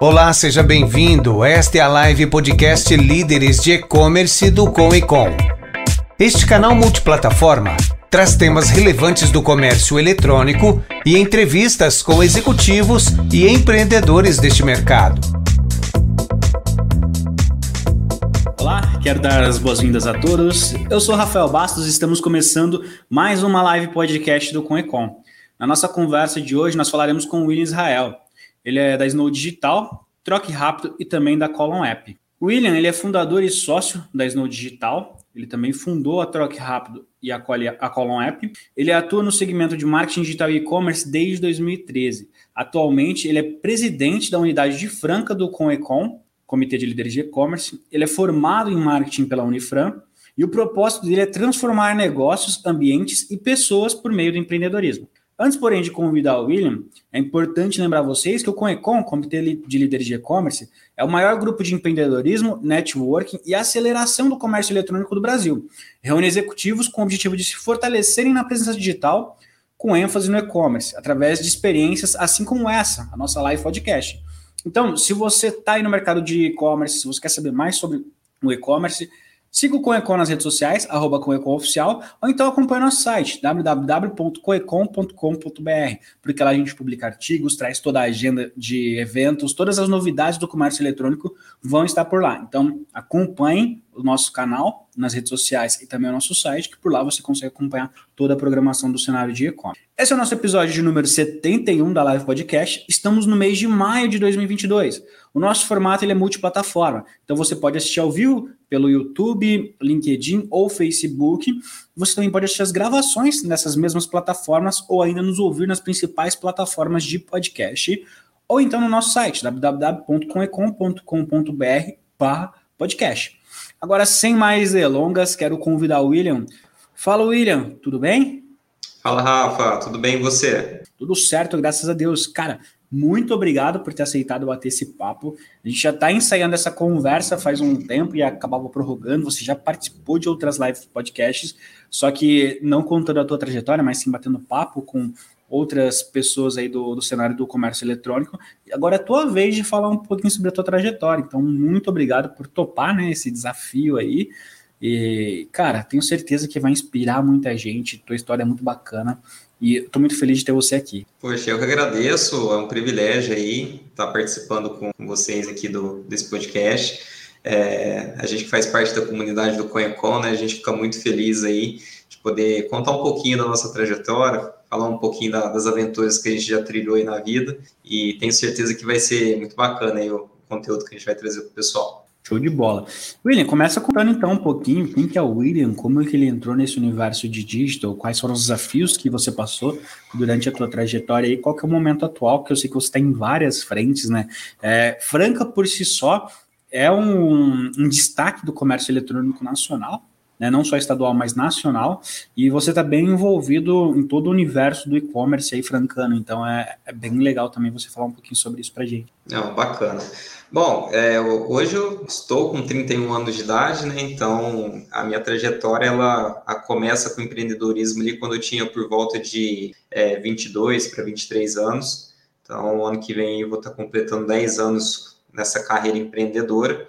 Olá, seja bem-vindo. Esta é a live podcast Líderes de E-Commerce do Com e Com. Este canal multiplataforma traz temas relevantes do comércio eletrônico e entrevistas com executivos e empreendedores deste mercado. Olá, quero dar as boas-vindas a todos. Eu sou Rafael Bastos e estamos começando mais uma live podcast do Com e Com. Na nossa conversa de hoje, nós falaremos com o William Israel. Ele é da Snow Digital, Troque Rápido e também da Colon App. William ele é fundador e sócio da Snow Digital. Ele também fundou a Troque Rápido e a Colon App. Ele atua no segmento de marketing digital e e-commerce desde 2013. Atualmente, ele é presidente da unidade de Franca do Conecom, Comitê de Líderes de E-Commerce. Ele é formado em marketing pela Unifran e o propósito dele é transformar negócios, ambientes e pessoas por meio do empreendedorismo. Antes, porém, de convidar o William, é importante lembrar vocês que o Conecom, Comitê de Líderes de E-Commerce, é o maior grupo de empreendedorismo, networking e aceleração do comércio eletrônico do Brasil. Reúne executivos com o objetivo de se fortalecerem na presença digital, com ênfase no e-commerce, através de experiências assim como essa, a nossa live podcast. Então, se você está aí no mercado de e-commerce, se você quer saber mais sobre o e-commerce, Siga o Coecon nas redes sociais, arroba Oficial, ou então acompanhe nosso site, www.coecon.com.br, porque lá a gente publica artigos, traz toda a agenda de eventos, todas as novidades do comércio eletrônico vão estar por lá. Então, acompanhe o nosso canal nas redes sociais e também o nosso site, que por lá você consegue acompanhar toda a programação do cenário de e-commerce. Esse é o nosso episódio de número 71 da Live Podcast. Estamos no mês de maio de 2022. O nosso formato ele é multiplataforma, então você pode assistir ao vivo pelo YouTube, LinkedIn ou Facebook. Você também pode assistir as gravações nessas mesmas plataformas ou ainda nos ouvir nas principais plataformas de podcast ou então no nosso site www.conecom.com.br/podcast. Agora, sem mais delongas, quero convidar o William. Fala, William, tudo bem? Fala, Rafa, tudo bem e você? Tudo certo, graças a Deus. Cara, muito obrigado por ter aceitado bater esse papo. A gente já está ensaiando essa conversa faz um tempo e acabava prorrogando. Você já participou de outras lives podcasts, só que não contando a tua trajetória, mas sim batendo papo com outras pessoas aí do, do cenário do comércio eletrônico. Agora é tua vez de falar um pouquinho sobre a tua trajetória. Então, muito obrigado por topar né, esse desafio aí. E, cara, tenho certeza que vai inspirar muita gente. Tua história é muito bacana. E estou muito feliz de ter você aqui. Poxa, eu que agradeço. É um privilégio aí estar participando com vocês aqui do, desse podcast. É, a gente que faz parte da comunidade do Conhecon, né? A gente fica muito feliz aí de poder contar um pouquinho da nossa trajetória, falar um pouquinho da, das aventuras que a gente já trilhou aí na vida e tenho certeza que vai ser muito bacana aí o conteúdo que a gente vai trazer para o pessoal. Show de bola. William, começa contando então um pouquinho quem que é o William, como é que ele entrou nesse universo de digital, quais foram os desafios que você passou durante a tua trajetória e qual que é o momento atual, que eu sei que você está em várias frentes, né? É, Franca por si só é um, um destaque do comércio eletrônico nacional, né, não só estadual, mas nacional, e você está bem envolvido em todo o universo do e-commerce aí francano, então é, é, bem legal também você falar um pouquinho sobre isso para gente. Não, bacana. Bom, é, hoje eu estou com 31 anos de idade, né, então a minha trajetória ela começa com empreendedorismo ali quando eu tinha por volta de é, 22 para 23 anos, então ano que vem eu vou estar completando 10 anos nessa carreira empreendedora,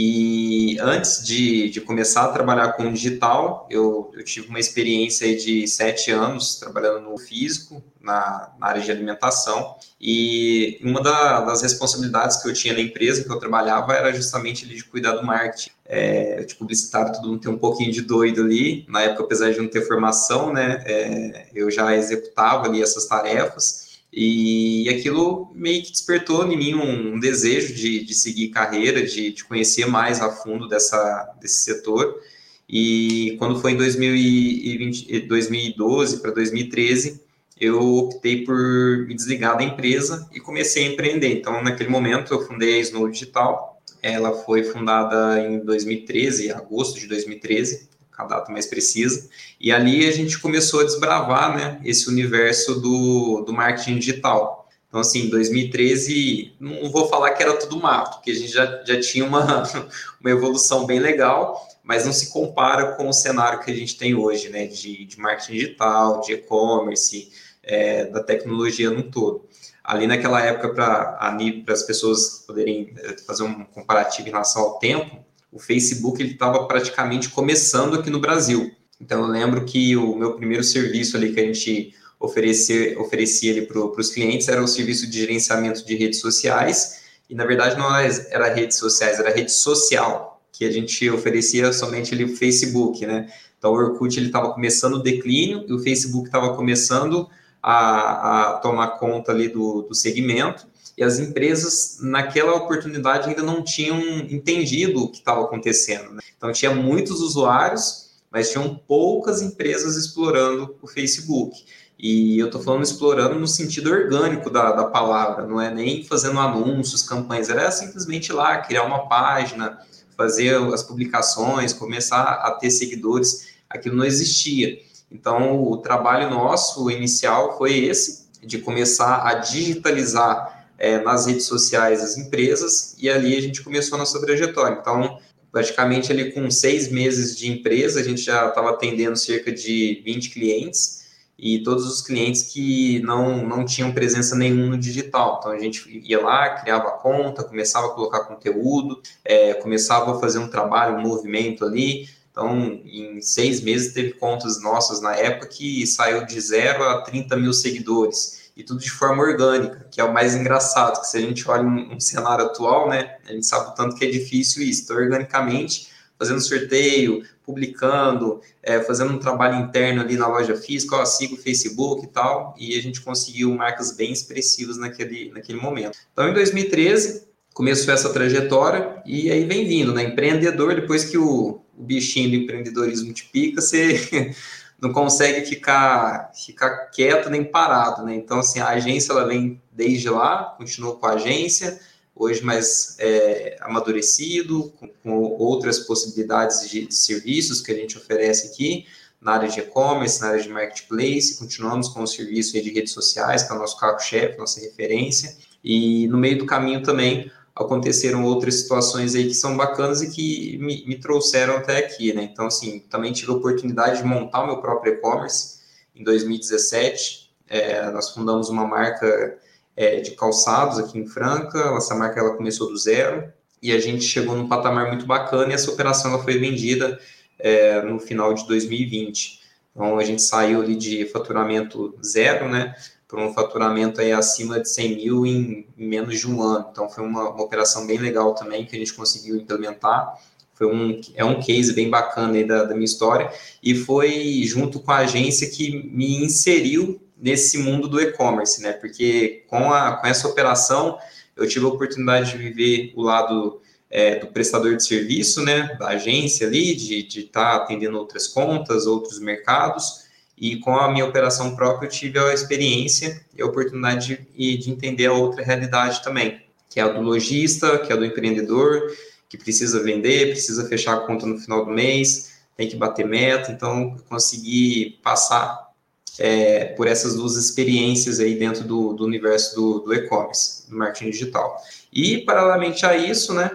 e antes de, de começar a trabalhar com digital, eu, eu tive uma experiência de sete anos trabalhando no físico, na, na área de alimentação. E uma da, das responsabilidades que eu tinha na empresa que eu trabalhava era justamente de cuidar do marketing. É, de publicitário, todo mundo tem um pouquinho de doido ali. Na época, apesar de não ter formação, né, é, eu já executava ali essas tarefas. E aquilo meio que despertou em mim um, desejo de, de seguir carreira, de, de, conhecer mais a fundo dessa, desse setor. E quando foi em 2020, 2012 para 2013, eu optei por me desligar da empresa e comecei a empreender. Então, naquele momento, eu fundei a Snow Digital. Ela foi fundada em 2013, agosto de 2013 a data mais precisa. E ali a gente começou a desbravar né, esse universo do, do marketing digital. Então, assim, em 2013, não vou falar que era tudo mato, porque a gente já, já tinha uma, uma evolução bem legal, mas não se compara com o cenário que a gente tem hoje, né, de, de marketing digital, de e-commerce, é, da tecnologia no todo. Ali naquela época, para as pessoas poderem é, fazer um comparativo em relação ao tempo, o Facebook estava praticamente começando aqui no Brasil. Então, eu lembro que o meu primeiro serviço ali que a gente oferecer, oferecia para os clientes era o serviço de gerenciamento de redes sociais, e na verdade não era redes sociais, era rede social, que a gente oferecia somente ali o Facebook, né? Então o Orkut ele estava começando o declínio e o Facebook estava começando a, a, tomar conta ali do, do segmento e as empresas naquela oportunidade ainda não tinham entendido o que estava acontecendo. Né? Então tinha muitos usuários, mas tinham poucas empresas explorando o Facebook. E eu estou falando explorando no sentido orgânico da, da palavra, não é nem fazendo anúncios, campanhas, era simplesmente lá, criar uma página, fazer as publicações, começar a ter seguidores, aquilo não existia. Então, o trabalho nosso inicial foi esse, de começar a digitalizar é, nas redes sociais as empresas, e ali a gente começou a nossa trajetória. Então, praticamente ali com seis meses de empresa, a gente já estava atendendo cerca de 20 clientes, e todos os clientes que não, não tinham presença nenhuma no digital. Então a gente ia lá, criava conta, começava a colocar conteúdo, é, começava a fazer um trabalho, um movimento ali. Então, em seis meses, teve contas nossas na época que saiu de zero a 30 mil seguidores. E tudo de forma orgânica, que é o mais engraçado, que se a gente olha um, um cenário atual, né, a gente sabe o tanto que é difícil isso. Então, organicamente, fazendo sorteio, publicando, é, fazendo um trabalho interno ali na loja física, ó, siga o Facebook e tal, e a gente conseguiu marcas bem expressivas naquele, naquele momento. Então, em 2013, começou essa trajetória e aí vem vindo, né? Empreendedor, depois que o, o bichinho do empreendedorismo te pica, você não consegue ficar, ficar quieto nem parado, né? Então, assim, a agência, ela vem desde lá, continuou com a agência, hoje mais é, amadurecido, com, com, outras possibilidades de, de, serviços que a gente oferece aqui, na área de e-commerce, na área de marketplace, continuamos com o serviço de redes sociais, que é o nosso carro-chefe, nossa referência, e no meio do caminho também aconteceram outras situações aí que são bacanas e que me, me trouxeram até aqui, né? Então, assim, também tive a oportunidade de montar o meu próprio e-commerce em 2017, é, nós fundamos uma marca é, de calçados aqui em Franca. Essa marca ela começou do zero e a gente chegou num patamar muito bacana e essa operação ela foi vendida é, no final de 2020. Então a gente saiu ali de faturamento zero, né, para um faturamento aí acima de 100 mil em, menos de um ano. Então foi uma, uma, operação bem legal também que a gente conseguiu implementar. Foi um, é um case bem bacana aí da, da minha história e foi junto com a agência que me inseriu nesse mundo do e-commerce, né? Porque com, a, com essa operação eu tive a oportunidade de viver o lado é, do prestador de serviço, né? Da agência ali, de estar tá atendendo outras contas, outros mercados. E com a minha operação própria eu tive a experiência e a oportunidade de, de entender a outra realidade também, que é a do lojista, que é a do empreendedor, que precisa vender, precisa fechar a conta no final do mês, tem que bater meta. Então, eu consegui passar é, por essas duas experiências aí dentro do, do universo do, do e-commerce, do marketing digital. E, paralelamente a isso, né,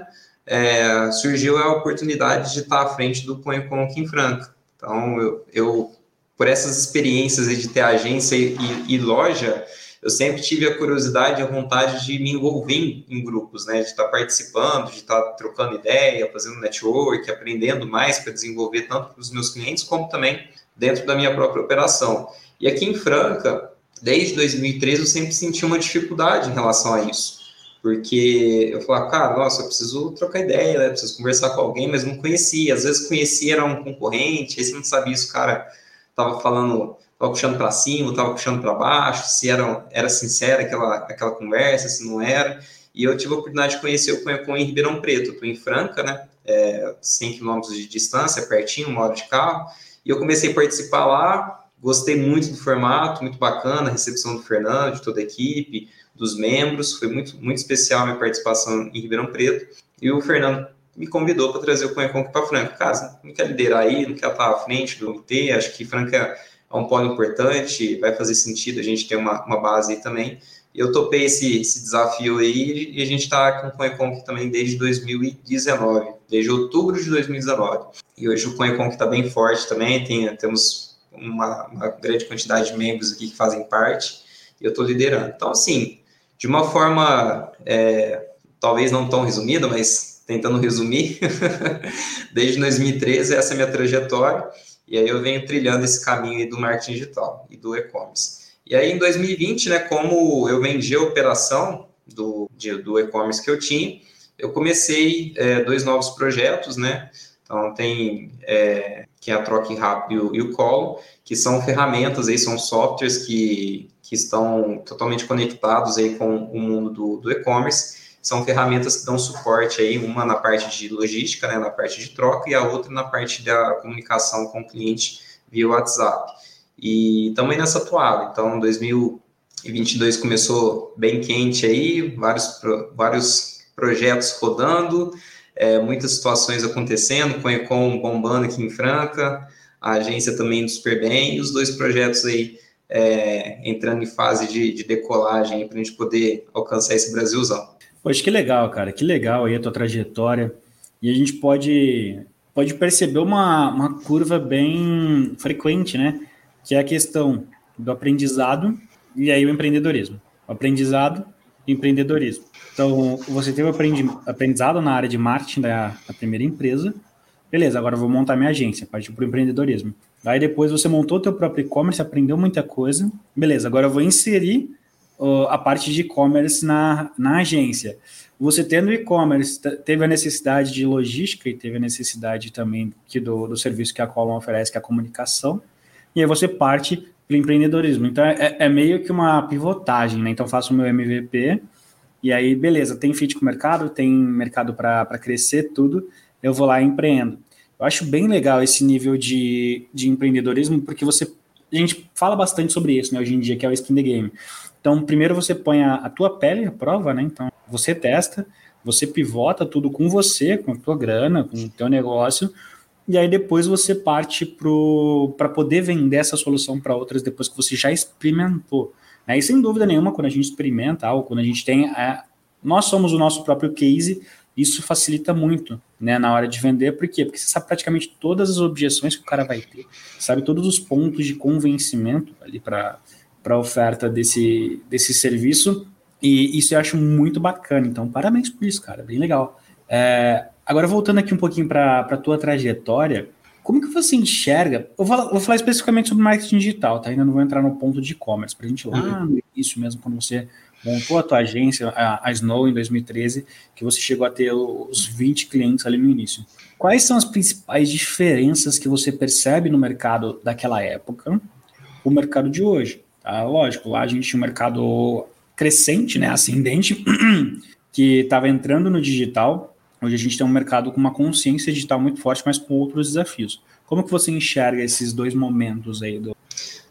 é, surgiu a oportunidade de estar à frente do Põe aqui em Franca. Então, eu, eu, por essas experiências de ter agência e, e, loja, eu sempre tive a curiosidade e a vontade de me envolver em, grupos, né, de estar participando, de estar trocando ideia, fazendo network, aprendendo mais para desenvolver tanto para os meus clientes, como também dentro da minha própria operação. E aqui em Franca, desde 2013, eu sempre senti uma dificuldade em relação a isso. Porque eu falava, cara, nossa, eu preciso trocar ideia, né? preciso conversar com alguém, mas não conhecia. Às vezes conhecia, era um concorrente, aí você não sabia se o cara estava falando, estava puxando para cima, estava puxando para baixo, se era, era sincera aquela, aquela conversa, se não era. E eu tive a oportunidade de conhecer o Cunha em Ribeirão Preto. Estou em Franca, né? É, 100 quilômetros de distância, pertinho, uma hora de carro. E eu comecei a participar lá, Gostei muito do formato, muito bacana, a recepção do Fernando, de toda a equipe, dos membros. Foi muito, muito especial a minha participação em Ribeirão Preto. E o Fernando me convidou para trazer o Conheconque para Franca. Cara, não quer liderar aí, não quer estar à frente do MT, acho que Franca é um polo importante, vai fazer sentido a gente ter uma, uma base aí também. Eu topei esse, esse desafio aí e a gente está com o Conheconque também desde 2019, desde outubro de 2019. E hoje o Conheconque está bem forte também, tem, temos uma, uma grande quantidade de membros aqui que fazem parte, e eu estou liderando. Então, assim, de uma forma, é, talvez não tão resumida, mas tentando resumir, desde 2013 essa é a minha trajetória, e aí eu venho trilhando esse caminho do marketing digital e do e-commerce. E aí, em 2020, né, como eu vendi a operação do, do e-commerce que eu tinha, eu comecei é, dois novos projetos, né? Então, tem é, que é a Troque Rápido e o Colo, que são ferramentas, aí, são softwares que, que estão totalmente conectados aí com o mundo do, do e-commerce. São ferramentas que dão suporte aí, uma na parte de logística, né, na parte de troca, e a outra na parte da comunicação com o cliente via WhatsApp. E também nessa atuada. Então, 2022 começou bem quente aí, vários, vários projetos rodando, é, muitas situações acontecendo, com o Econ bombando aqui em Franca, a agência também indo super bem, e os dois projetos aí é, entrando em fase de, de decolagem para a gente poder alcançar esse Brasilzão. Poxa, que legal, cara, que legal aí a tua trajetória. E a gente pode, pode perceber uma, uma curva bem frequente, né? Que é a questão do aprendizado e aí o empreendedorismo. O aprendizado e empreendedorismo. Então, você teve aprendizado na área de marketing da, da primeira empresa. Beleza, agora vou montar minha agência, partiu para o empreendedorismo. Aí depois você montou teu próprio e-commerce, aprendeu muita coisa. Beleza, agora eu vou inserir a parte de e-commerce na, na agência. Você tendo e-commerce, teve a necessidade de logística e teve a necessidade também que do, do serviço que a Colon oferece, que é a comunicação. E aí você parte para o empreendedorismo. Então é, é, meio que uma pivotagem, né? Então faço o meu MVP, e aí, beleza, tem fit com o mercado, tem mercado para crescer, tudo, eu vou lá e empreendo. Eu acho bem legal esse nível de, de empreendedorismo, porque você. A gente fala bastante sobre isso, né, hoje em dia, que é o skin the game. Então, primeiro você põe a, a tua pele à prova, né? Então, você testa, você pivota tudo com você, com a tua grana, com o teu negócio, e aí depois você parte para poder vender essa solução para outras depois que você já experimentou. Né? E sem dúvida nenhuma, quando a gente experimenta algo, quando a gente tem. Nós somos o nosso próprio case, isso facilita muito né, na hora de vender. Por quê? Porque você sabe praticamente todas as objeções que o cara vai ter, sabe todos os pontos de convencimento ali para a oferta desse, desse serviço. E isso eu acho muito bacana. Então, parabéns por isso, cara. Bem legal. É, agora, voltando aqui um pouquinho para a tua trajetória, como que você enxerga? Eu vou, vou, falar especificamente sobre marketing digital, tá? Ainda não vou entrar no ponto de e-commerce, para a gente lá uhum. no início mesmo, quando você montou a tua agência, a, a, Snow, em 2013, que você chegou a ter os 20 clientes ali no início. Quais são as principais diferenças que você percebe no mercado daquela época, o mercado de hoje? Tá? Lógico, lá a gente tinha um mercado crescente, né, ascendente, que estava entrando no digital, Hoje a gente tem um mercado com uma consciência digital muito forte, mas com outros desafios. Como que você enxerga esses dois momentos aí do,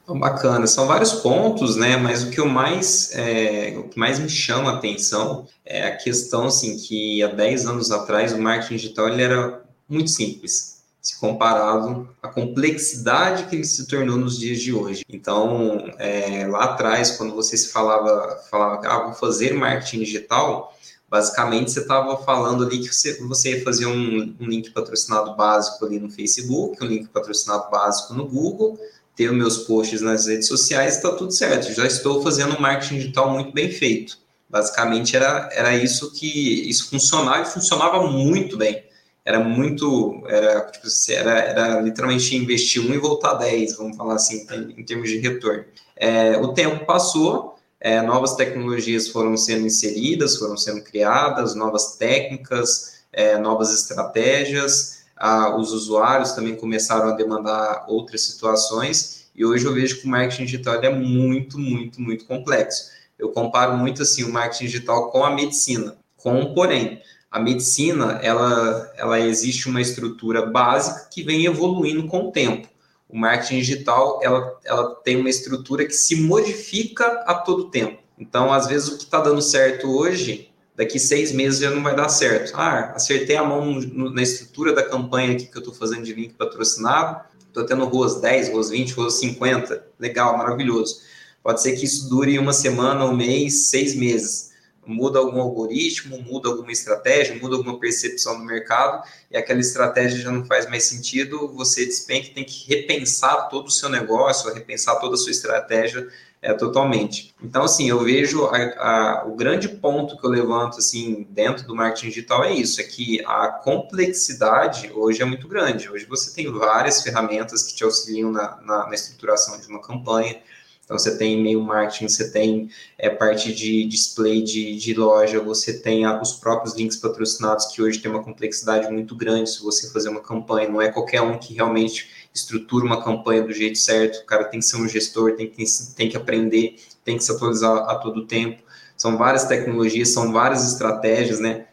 Bacana, são vários pontos, né? Mas o que eu mais, é, o que mais me chama a atenção é a questão assim que há 10 anos atrás o marketing digital ele era muito simples, se comparado à complexidade que ele se tornou nos dias de hoje. Então, é, lá atrás, quando você se falava, falava, ah, vou fazer marketing digital, Basicamente, você estava falando ali que você, você ia fazer um, um, link patrocinado básico ali no Facebook, um link patrocinado básico no Google, ter os meus posts nas redes sociais, está tudo certo. Já estou fazendo um marketing digital muito bem feito. Basicamente, era, era isso que isso funcionava e funcionava muito bem. Era muito, era, tipo, era, era literalmente investir um e voltar 10, vamos falar assim, em, termos de retorno. É, o tempo passou, é, novas tecnologias foram sendo inseridas, foram sendo criadas, novas técnicas, é, novas estratégias, ah, os usuários também começaram a demandar outras situações, e hoje eu vejo que o marketing digital é muito, muito, muito complexo. Eu comparo muito assim o marketing digital com a medicina, com um porém. A medicina, ela, ela existe uma estrutura básica que vem evoluindo com o tempo o marketing digital ela, ela tem uma estrutura que se modifica a todo tempo. Então, às vezes, o que está dando certo hoje, daqui seis meses já não vai dar certo. Ah, acertei a mão na estrutura da campanha aqui que eu estou fazendo de link patrocinado, estou tendo ruas 10, ruas 20, ruas 50. Legal, maravilhoso. Pode ser que isso dure uma semana, um mês, seis meses. muda algum algoritmo, muda alguma estratégia, muda alguma percepção do mercado, e aquela estratégia já não faz mais sentido, você despenca tem que repensar todo o seu negócio, repensar toda a sua estratégia é, totalmente. Então, assim, eu vejo a, a, o grande ponto que eu levanto, assim, dentro do marketing digital é isso, é que a complexidade hoje é muito grande. Hoje você tem várias ferramentas que te auxiliam na, na, na estruturação de uma campanha, então, você tem e-mail marketing, você tem é, parte de display de, de loja, você tem a, os próprios links patrocinados, que hoje tem uma complexidade muito grande se você fazer uma campanha. Não é qualquer um que realmente estrutura uma campanha do jeito certo. O cara tem que ser um gestor, tem que, tem que aprender, tem que se atualizar a todo tempo. São várias tecnologias, são várias estratégias, né?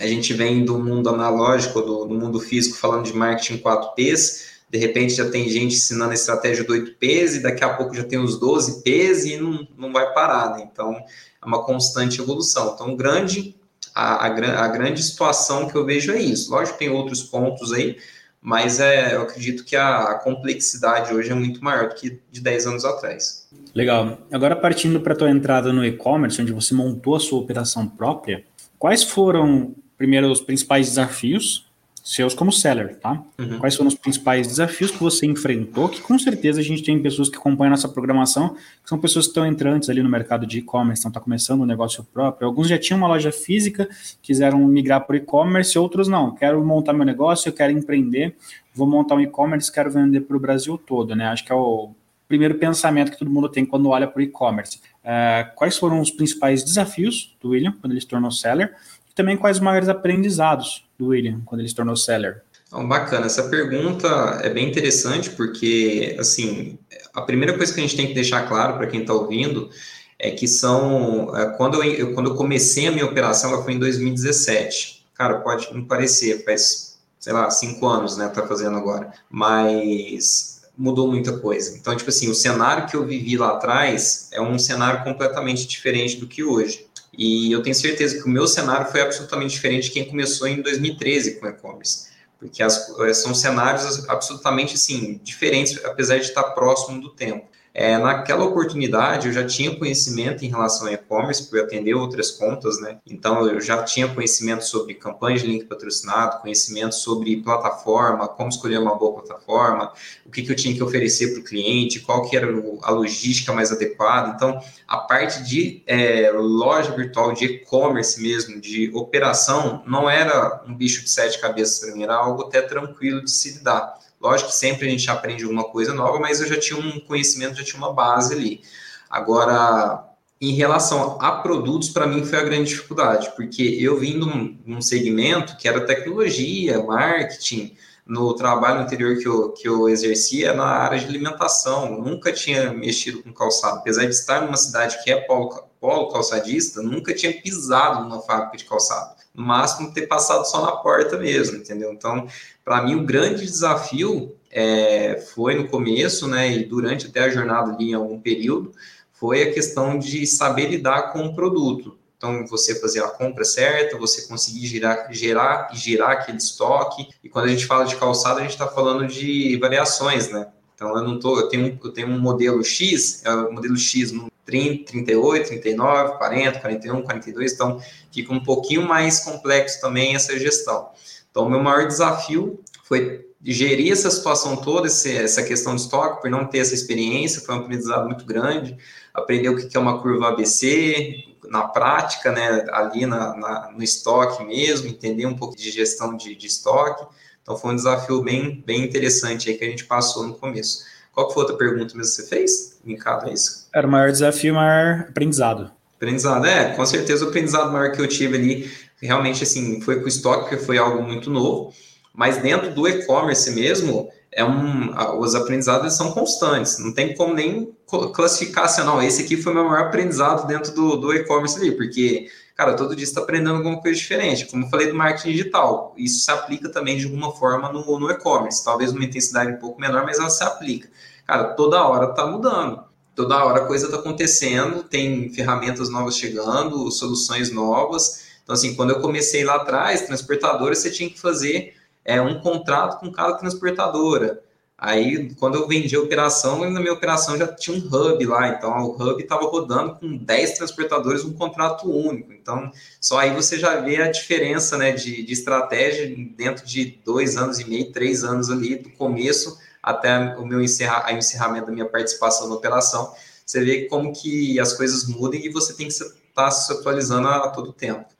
A gente vem do mundo analógico, do, do mundo físico, falando de marketing 4Ps, de repente já tem gente ensinando a estratégia do 8Ps e daqui a pouco já tem os 12Ps e não, não vai parar, né? Então, é uma constante evolução. Então, grande, a, a, a grande situação que eu vejo é isso. Lógico tem outros pontos aí, mas é, eu acredito que a, complexidade hoje é muito maior do que de 10 anos atrás. Legal. Agora, partindo para a tua entrada no e-commerce, onde você montou a sua operação própria, quais foram, primeiro, os principais desafios seus como seller, tá? Uhum. Quais foram os principais desafios que você enfrentou? Que com certeza a gente tem pessoas que acompanham nossa programação, que são pessoas que estão entrantes ali no mercado de e-commerce, estão tá começando um negócio próprio. Alguns já tinham uma loja física, quiseram migrar para o e-commerce, outros não. Quero montar meu negócio, eu quero empreender, vou montar um e-commerce, quero vender para o Brasil todo, né? Acho que é o primeiro pensamento que todo mundo tem quando olha para o e-commerce. Uh, quais foram os principais desafios do William quando ele se tornou seller? E também quais os maiores aprendizados do William quando ele se tornou seller? Então, bacana, essa pergunta é bem interessante porque, assim, a primeira coisa que a gente tem que deixar claro para quem está ouvindo é que são, é, quando eu, quando eu comecei a minha operação, ela foi em 2017. Cara, pode não parecer, faz, sei lá, cinco anos, né, tá fazendo agora, mas mudou muita coisa. Então, tipo assim, o cenário que eu vivi lá atrás é um cenário completamente diferente do que hoje. E eu tenho certeza que o meu cenário foi absolutamente diferente de quem começou em 2013 com e-commerce, porque as, são cenários absolutamente assim, diferentes, apesar de estar próximo do tempo. É, naquela oportunidade, eu já tinha conhecimento em relação a e-commerce, por atender outras contas, né? Então, eu já tinha conhecimento sobre campanhas de link patrocinado, conhecimento sobre plataforma, como escolher uma boa plataforma, o que, que eu tinha que oferecer para o cliente, qual que era a logística mais adequada. Então, a parte de é, loja virtual, de e-commerce mesmo, de operação, não era um bicho de sete cabeças para mim, era algo até tranquilo de se lidar. Lógico que sempre a gente aprende alguma coisa nova, mas eu já tinha um conhecimento, já tinha uma base ali. Agora, em relação a produtos, para mim foi a grande dificuldade, porque eu vim num, num segmento que era tecnologia, marketing, no trabalho anterior que eu, que eu exercia na área de alimentação. nunca tinha mexido com calçado. Apesar de estar numa cidade que é polo, polo calçadista, nunca tinha pisado numa fábrica de calçado. No máximo, ter passado só na porta mesmo, entendeu? Então, para mim, o grande desafio é, foi no começo, né, e durante até a jornada ali em algum período, foi a questão de saber lidar com o produto. Então, você fazer a compra certa, você conseguir gerar, gerar e girar aquele estoque. E quando a gente fala de calçado, a gente está falando de variações, né? Então, eu não tô, eu tenho, eu tenho um modelo X, é o modelo X no 30, 38, 39, 40, 41, 42, então fica um pouquinho mais complexo também essa gestão. Então, o meu maior desafio foi gerir essa situação toda, essa questão de estoque, por não ter essa experiência, foi um aprendizado muito grande, aprender o que é uma curva ABC, na prática, né, ali na, na, no estoque mesmo, entender um pouco de gestão de, de, estoque. Então, foi um desafio bem, bem interessante aí que a gente passou no começo. Qual foi a outra pergunta mesmo que você fez? Linkado a isso? Era o maior desafio, o maior aprendizado. Aprendizado, é, com certeza o aprendizado maior que eu tive ali realmente assim, foi com estoque, que foi algo muito novo, mas dentro do e-commerce mesmo, é um, os aprendizados são constantes, não tem como nem classificar assim, não, esse aqui foi o meu maior aprendizado dentro do, do e-commerce ali, porque, cara, todo dia está aprendendo alguma coisa diferente, como eu falei do marketing digital, isso se aplica também de alguma forma no, no e-commerce, talvez uma intensidade um pouco menor, mas ela se aplica. Cara, toda hora está mudando, toda hora a coisa está acontecendo, tem ferramentas novas chegando, soluções novas, então, assim, quando eu comecei lá atrás, transportadora, você tinha que fazer é, um contrato com cada transportadora. Aí, quando eu vendi a operação, na minha operação já tinha um hub lá, então o hub estava rodando com 10 transportadores, um contrato único. Então, só aí você já vê a diferença né, de, de estratégia dentro de dois anos e meio, três anos ali, do começo até o meu encerra, encerramento da minha participação na operação. Você vê como que as coisas mudam e você tem que estar tá se atualizando a, a todo tempo.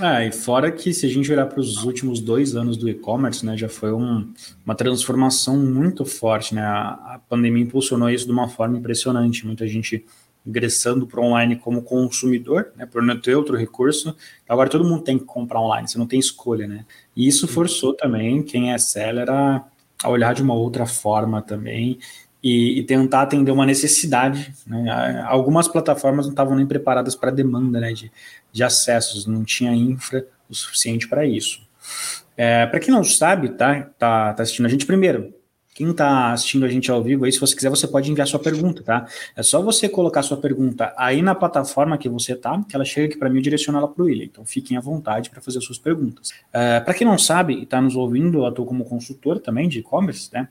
Ah, e fora que se a gente olhar para os últimos dois anos do e-commerce, né, já foi um, uma transformação muito forte, né? A, a, pandemia impulsionou isso de uma forma impressionante, muita gente ingressando para online como consumidor, né, por não ter outro recurso. Agora todo mundo tem que comprar online, você não tem escolha, né? E isso forçou também quem é seller a, a olhar de uma outra forma também e, e, tentar atender uma necessidade. Né? Algumas plataformas não estavam nem preparadas para a demanda né, de, de acessos, não tinha infra o suficiente para isso. É, para quem não sabe, tá, tá, tá assistindo a gente primeiro. Quem está assistindo a gente ao vivo aí, se você quiser, você pode enviar sua pergunta, tá? É só você colocar sua pergunta aí na plataforma que você tá, que ela chega aqui para mim e direciona ela para o William. Então fiquem à vontade para fazer as suas perguntas. É, para quem não sabe e está nos ouvindo, eu atuo como consultor também de e-commerce, né?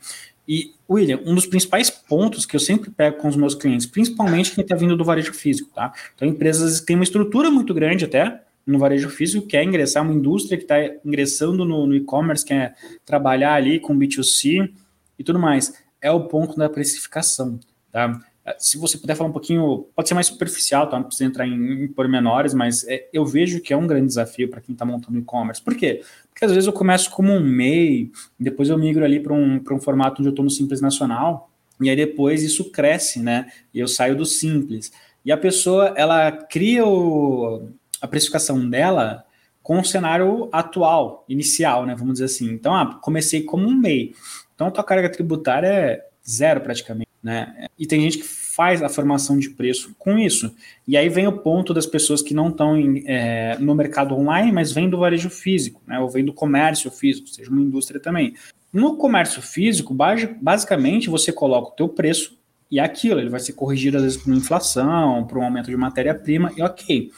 E, William, um dos principais pontos que eu sempre pego com os meus clientes, principalmente quem está vindo do varejo físico, tá? Então, empresas têm uma estrutura muito grande até no varejo físico, quer ingressar, uma indústria que está ingressando no, no e-commerce, quer trabalhar ali com B2C e tudo mais. É o ponto da precificação, tá? Se você puder falar um pouquinho, pode ser mais superficial, tá? Não precisa entrar em, em pormenores, mas é, eu vejo que é um grande desafio para quem está montando e-commerce. Por quê? Porque às vezes eu começo como um MEI, depois eu migro ali para um, um formato onde eu estou no Simples Nacional, e aí depois isso cresce, né? E eu saio do Simples. E a pessoa, ela cria o, a precificação dela com o cenário atual, inicial, né? Vamos dizer assim. Então, ah, comecei como um MEI. Então, a tua carga tributária é zero praticamente, né? E tem gente que faz a formação de preço com isso. E aí vem o ponto das pessoas que não estão é, no mercado online, mas vêm do varejo físico, né, ou vêm do comércio físico, seja uma indústria também. No comércio físico, basicamente você coloca o teu preço e é aquilo, ele vai ser corrigido às vezes por inflação, por um aumento de matéria-prima, e ok.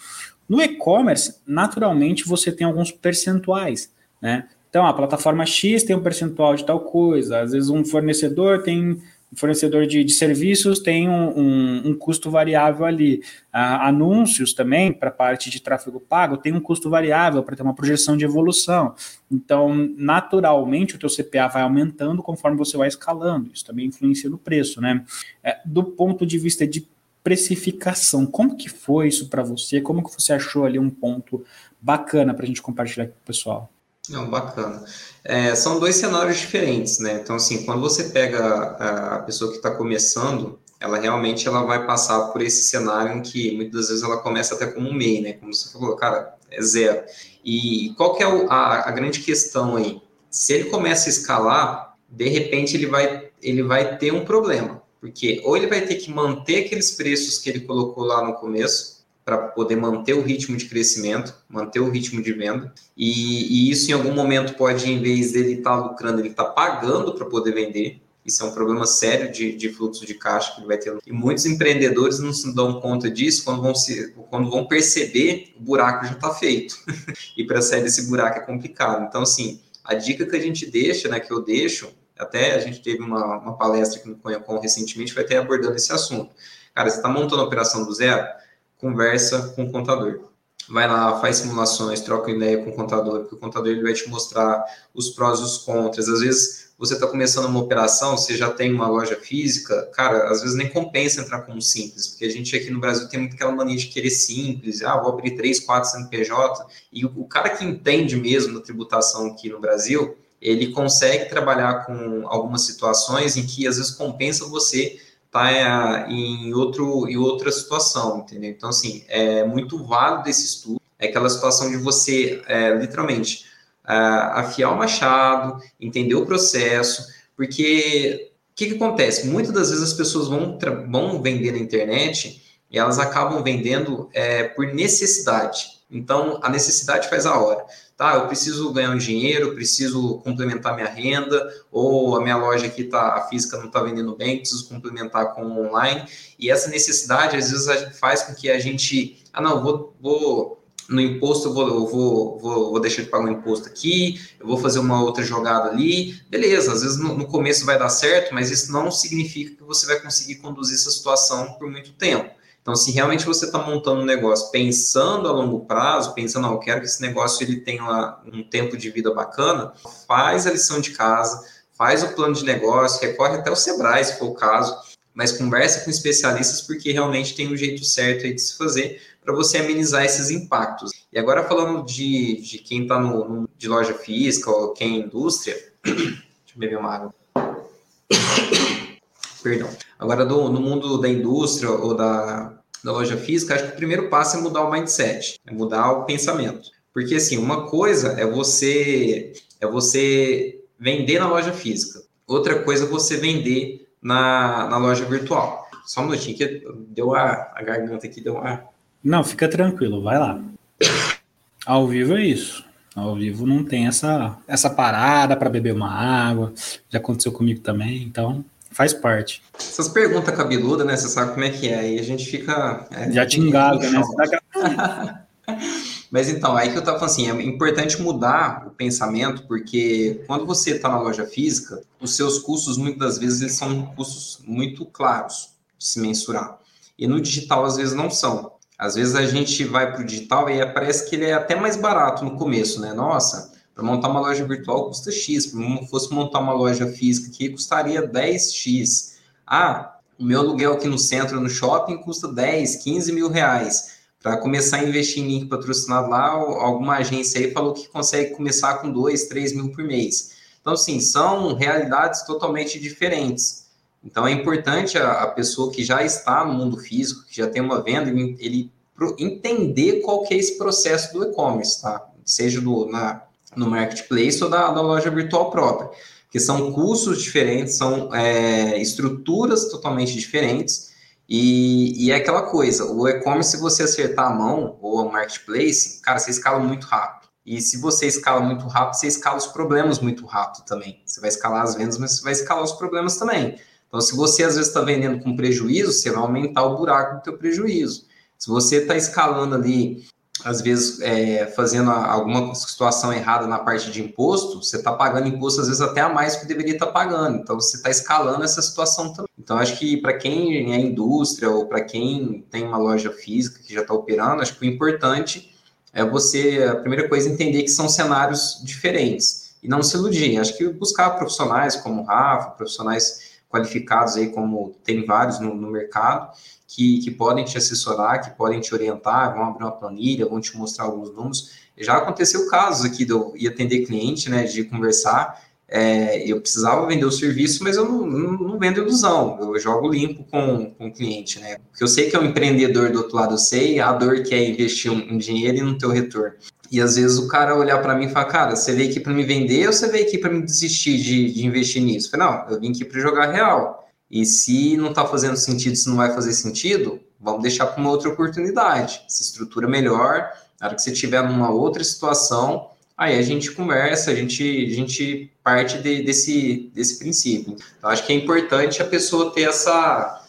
No e-commerce, naturalmente você tem alguns percentuais, né? Então, a plataforma X tem um percentual de tal coisa, às vezes um fornecedor tem fornecedor de, de serviços tem um, um, um, custo variável ali. Ah, anúncios também, para a parte de tráfego pago, tem um custo variável para ter uma projeção de evolução. Então, naturalmente, o teu CPA vai aumentando conforme você vai escalando. Isso também influencia no preço, né? É, do ponto de vista de precificação, como que foi isso para você? Como que você achou ali um ponto bacana para a gente compartilhar com o pessoal? Não, bacana. É, são dois cenários diferentes, né? Então, assim, quando você pega a, a pessoa que está começando, ela realmente ela vai passar por esse cenário em que muitas vezes ela começa até como um MEI, né? Como você falou, cara, é zero. E qual que é a, a grande questão aí? Se ele começa a escalar, de repente ele vai, ele vai ter um problema, porque ou ele vai ter que manter aqueles preços que ele colocou lá no começo, para poder manter o ritmo de crescimento, manter o ritmo de venda. E, e isso, em algum momento, pode, em vez dele estar tá lucrando, ele está pagando para poder vender. Isso é um problema sério de, de, fluxo de caixa que ele vai ter. E muitos empreendedores não se dão conta disso quando vão, se, quando vão perceber o buraco já está feito. e para sair desse buraco é complicado. Então, assim, a dica que a gente deixa, né, que eu deixo, até a gente teve uma, uma palestra aqui no Conhecom recentemente, vai ter abordando esse assunto. Cara, você está montando a operação do zero, conversa com o contador. Vai lá, faz simulações, troca ideia com o contador, porque o contador ele vai te mostrar os prós e os contras. Às vezes você está começando uma operação, você já tem uma loja física, cara, às vezes nem compensa entrar com um simples, porque a gente aqui no Brasil tem muito aquela mania de querer simples, ah, vou abrir três, quatro CNPJ, e o cara que entende mesmo da tributação aqui no Brasil, ele consegue trabalhar com algumas situações em que às vezes compensa você é, em, outro, em outra situação, entendeu? Então, assim, é muito válido esse estudo, é aquela situação de você, é, literalmente, afiar o machado, entender o processo, porque o que, que acontece? Muitas das vezes as pessoas vão, vão vender na internet e elas acabam vendendo é, por necessidade. Então, a necessidade faz a hora tá, eu preciso ganhar um dinheiro, preciso complementar minha renda, ou a minha loja aqui tá, a física não está vendendo bem, preciso complementar com o online. E essa necessidade, às vezes, faz com que a gente, ah, não, vou, vou no imposto eu vou, eu vou, vou, vou, deixar de pagar um imposto aqui, eu vou fazer uma outra jogada ali. Beleza, às vezes no, no, começo vai dar certo, mas isso não significa que você vai conseguir conduzir essa situação por muito tempo. Então, se realmente você está montando um negócio pensando a longo prazo, pensando, não, eu quero que esse negócio ele tenha um tempo de vida bacana, faz a lição de casa, faz o plano de negócio, recorre até o Sebrae, se for o caso, mas conversa com especialistas porque realmente tem um jeito certo de se fazer para você amenizar esses impactos. E agora falando de, de quem está no, no, de loja física ou quem é indústria, deixa eu beber uma água. Perdão. Agora, do, no mundo da indústria ou da, da loja física, acho que o primeiro passo é mudar o mindset, é mudar o pensamento. Porque, assim, uma coisa é você, é você vender na loja física, outra coisa é você vender na, na loja virtual. Só um minutinho que deu a, a garganta aqui, deu uma. Não, fica tranquilo, vai lá. Ao vivo é isso. Ao vivo não tem essa, essa parada para beber uma água. Já aconteceu comigo também, então faz parte. Essas perguntas cabeludas, né? Você sabe como é que é. Aí a gente fica. É, Já te engasga, né? Mas então, aí que eu tava falando assim, é importante mudar o pensamento, porque quando você está na loja física, os seus custos, muitas das vezes, eles são custos muito claros de se mensurar. E no digital, às vezes, não são. Às vezes a gente vai para o digital e parece que ele é até mais barato no começo, né? Nossa, para montar uma loja virtual custa X, se fosse montar uma loja física aqui, custaria 10X. Ah, o meu aluguel aqui no centro, no shopping, custa 10, 15 mil reais para começar a investir em link patrocinado lá, alguma agência aí falou que consegue começar com 2, 3 mil por mês. Então, assim, são realidades totalmente diferentes. Então, é importante a, a pessoa que já está no mundo físico, que já tem uma venda, ele, ele entender qual que é esse processo do e-commerce, tá? Seja do, na, no marketplace ou da, da loja virtual própria, que são custos diferentes, são é, estruturas totalmente diferentes, e, e é aquela coisa, o e-commerce, se você acertar a mão, ou o marketplace, cara, você escala muito rápido. E se você escala muito rápido, você escala os problemas muito rápido também. Você vai escalar as vendas, mas você vai escalar os problemas também. Então, se você às vezes está vendendo com prejuízo, você vai aumentar o buraco do teu prejuízo. Se você está escalando ali às vezes, é, fazendo alguma situação errada na parte de imposto, você está pagando imposto, às vezes, até a mais que deveria estar tá pagando. Então, você está escalando essa situação também. Então, acho que para quem é indústria ou para quem tem uma loja física que já está operando, acho que o importante é você, a primeira coisa, entender que são cenários diferentes e não se iludir. Acho que buscar profissionais como o Rafa, profissionais qualificados aí, como tem vários no, no mercado, que, que podem te assessorar, que podem te orientar, vão abrir uma planilha, vão te mostrar alguns números. Já aconteceu casos aqui de eu ir atender cliente, né, de conversar, é, eu precisava vender o serviço, mas eu não, não, não, vendo ilusão, eu jogo limpo com, com o cliente, né? Porque eu sei que é um empreendedor do outro lado, eu sei a dor que é investir um, um dinheiro e não ter o retorno. E às vezes o cara olhar para mim e falar, cara, você veio aqui para me vender ou você veio aqui para me desistir de, de investir nisso? Eu falei, não, eu vim aqui para jogar real. E se não está fazendo sentido, se não vai fazer sentido, vamos deixar para uma outra oportunidade. Se estrutura melhor, na hora que você estiver numa outra situação, aí a gente conversa, a gente, a gente parte de, desse, desse princípio. Então, acho que é importante a pessoa ter essa,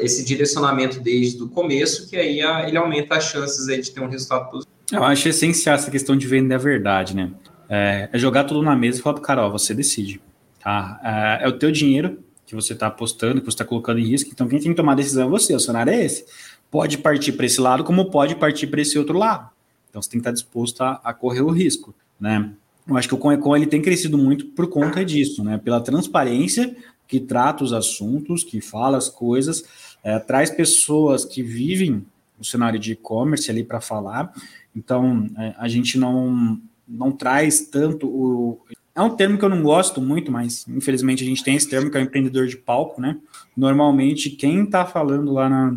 esse direcionamento desde o começo, que aí ele aumenta as chances aí de ter um resultado positivo. Eu acho essencial essa questão de vender a verdade, né? É, é jogar tudo na mesa e falar para o cara, ó, você decide, tá? É, é o teu dinheiro, que você está apostando, que você está colocando em risco. Então, quem tem que tomar a decisão é você, o cenário é esse. Pode partir para esse lado, como pode partir para esse outro lado. Então, você tem que estar tá disposto a, a correr o risco, né? Eu acho que o Conecon ele tem crescido muito por conta disso, né? Pela transparência que trata os assuntos, que fala as coisas, é, traz pessoas que vivem o cenário de e-commerce ali para falar. Então, é, a gente não, não traz tanto o, é um termo que eu não gosto muito, mas infelizmente a gente tem esse termo que é o empreendedor de palco, né? Normalmente quem está falando lá na,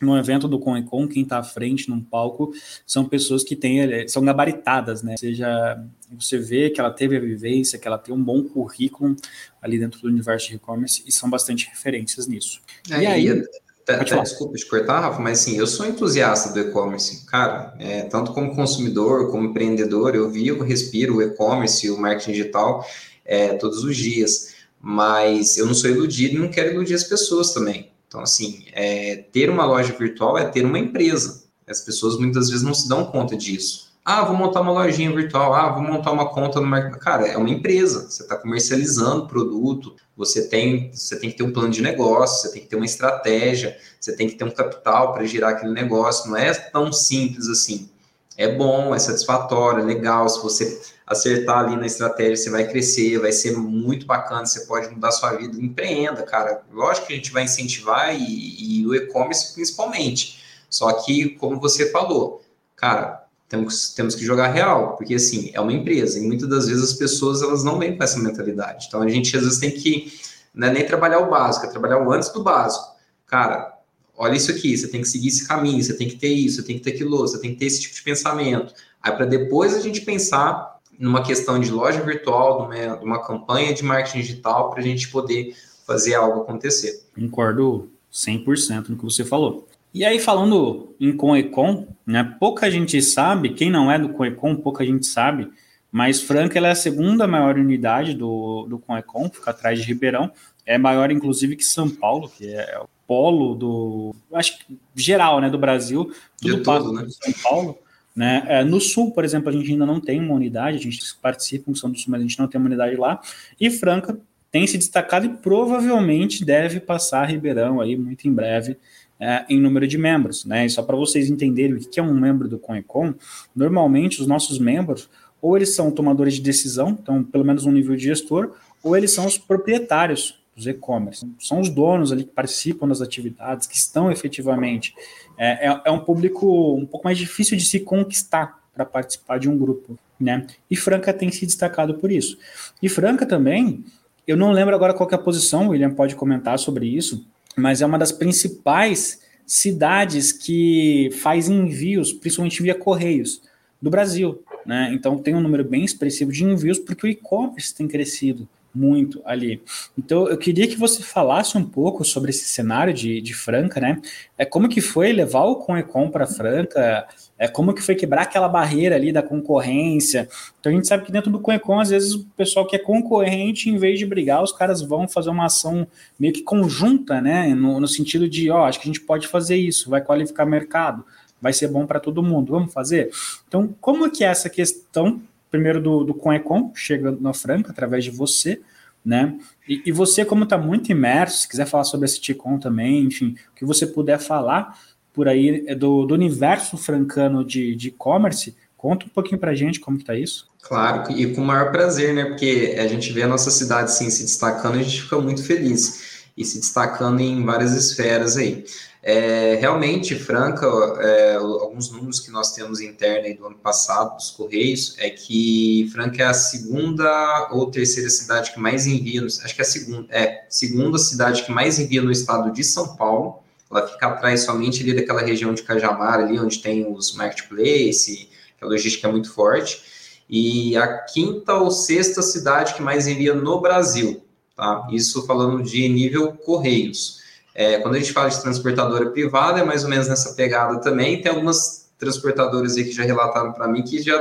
no evento do Conecon, quem está à frente num palco, são pessoas que têm, eh, são gabaritadas, né? Ou seja, você vê que ela teve a vivência, que ela tem um bom currículo ali dentro do universo de e-commerce e são bastante referências nisso. É, e aí, até, até desculpa te cortar, Rafa, mas sim, eu sou entusiasta do e-commerce. Cara, é, tanto como consumidor, como empreendedor, eu vivo, respiro o e-commerce, o marketing digital é, todos os dias. Mas eu não sou iludido e não quero iludir as pessoas também. Então, assim, é, ter uma loja virtual é ter uma empresa. As pessoas muitas vezes não se dão conta disso. Ah, vou montar uma lojinha virtual. Ah, vou montar uma conta no mercado. Cara, é uma empresa. Você está comercializando produto. Você tem, você tem que ter um plano de negócio. Você tem que ter uma estratégia. Você tem que ter um capital para girar aquele negócio. Não é tão simples assim. É bom, é satisfatório, é legal. Se você acertar ali na estratégia, você vai crescer, vai ser muito bacana. Você pode mudar sua vida. Empreenda, cara. Lógico que a gente vai incentivar e, e o e-commerce principalmente. Só que, como você falou, cara, temos, temos que jogar real, porque assim, é uma empresa, e muitas das vezes as pessoas elas não vêm com essa mentalidade. Então a gente às vezes tem que não é nem trabalhar o básico, é trabalhar o antes do básico. Cara, olha isso aqui, você tem que seguir esse caminho, você tem que ter isso, você tem que ter aquilo, você tem que ter esse tipo de pensamento. Aí para depois a gente pensar numa questão de loja virtual, de uma campanha de marketing digital, para a gente poder fazer algo acontecer. Concordo 100% no que você falou. E aí, falando em Conecon, né, pouca gente sabe, quem não é do Conecon, pouca gente sabe, mas Franca é a segunda maior unidade do, do Conecon, fica atrás de Ribeirão, é maior inclusive que São Paulo, que é o polo do, acho que geral, né, do Brasil, tudo passa né? São Paulo. Né? É, no Sul, por exemplo, a gente ainda não tem uma unidade, a gente participa em São do Sul, mas a gente não tem uma unidade lá, e Franca tem se destacado e provavelmente deve passar Ribeirão aí muito em breve, é, em número de membros. Né? E só para vocês entenderem o que é um membro do Conecon, normalmente os nossos membros, ou eles são tomadores de decisão, então pelo menos um nível de gestor, ou eles são os proprietários dos e-commerce. São os donos ali que participam das atividades, que estão efetivamente. É, é, é um público um pouco mais difícil de se conquistar para participar de um grupo, né? E Franca tem se destacado por isso. E Franca também, eu não lembro agora qual é a posição, o William pode comentar sobre isso, mas é uma das principais cidades que faz envios, principalmente via correios, do Brasil. Né? Então tem um número bem expressivo de envios, porque o e-commerce tem crescido muito ali. Então eu queria que você falasse um pouco sobre esse cenário de, de Franca, né? É como que foi levar o Conecom para Franca? É como que foi quebrar aquela barreira ali da concorrência. Então a gente sabe que dentro do Conecon, às vezes, o pessoal que é concorrente, em vez de brigar, os caras vão fazer uma ação meio que conjunta, né? No, no sentido de, ó, acho que a gente pode fazer isso, vai qualificar mercado, vai ser bom para todo mundo, vamos fazer? Então, como que é essa questão, primeiro do, do Conecon, chega na Franca, através de você, né? E, e você, como está muito imerso, se quiser falar sobre esse Ticon também, enfim, o que você puder falar, por aí é do, do universo francano de e-commerce. Conta um pouquinho para a gente como que tá isso. Claro, e com o maior prazer, né? Porque a gente vê a nossa cidade sim, se destacando, a gente fica muito feliz e se destacando em várias esferas aí. É, realmente, Franca, é, alguns números que nós temos interna do ano passado dos Correios é que Franca é a segunda ou terceira cidade que mais envia, acho que é a segunda, é, segunda cidade que mais envia no estado de São Paulo ela fica atrás somente ali daquela região de Cajamar, ali onde tem os marketplace, a logística é muito forte, e a quinta ou sexta cidade que mais envia no Brasil, tá? Isso falando de nível Correios. É, quando a gente fala de transportadora privada, é mais ou menos nessa pegada também, tem algumas transportadoras aí que já relataram para mim que já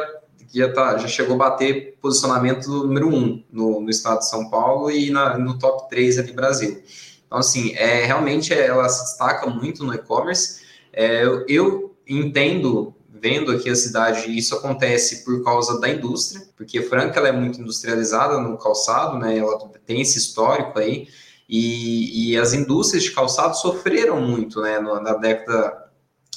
que já, tá, já chegou a bater posicionamento número um no, no estado de São Paulo e na, no top 3 ali Brasil. Então, assim, é, realmente ela se destaca muito no e-commerce. É, eu, eu entendo, vendo aqui a cidade, isso acontece por causa da indústria, porque Franca ela é muito industrializada no calçado, né? Ela tem esse histórico aí. E, e as indústrias de calçado sofreram muito, né? Na década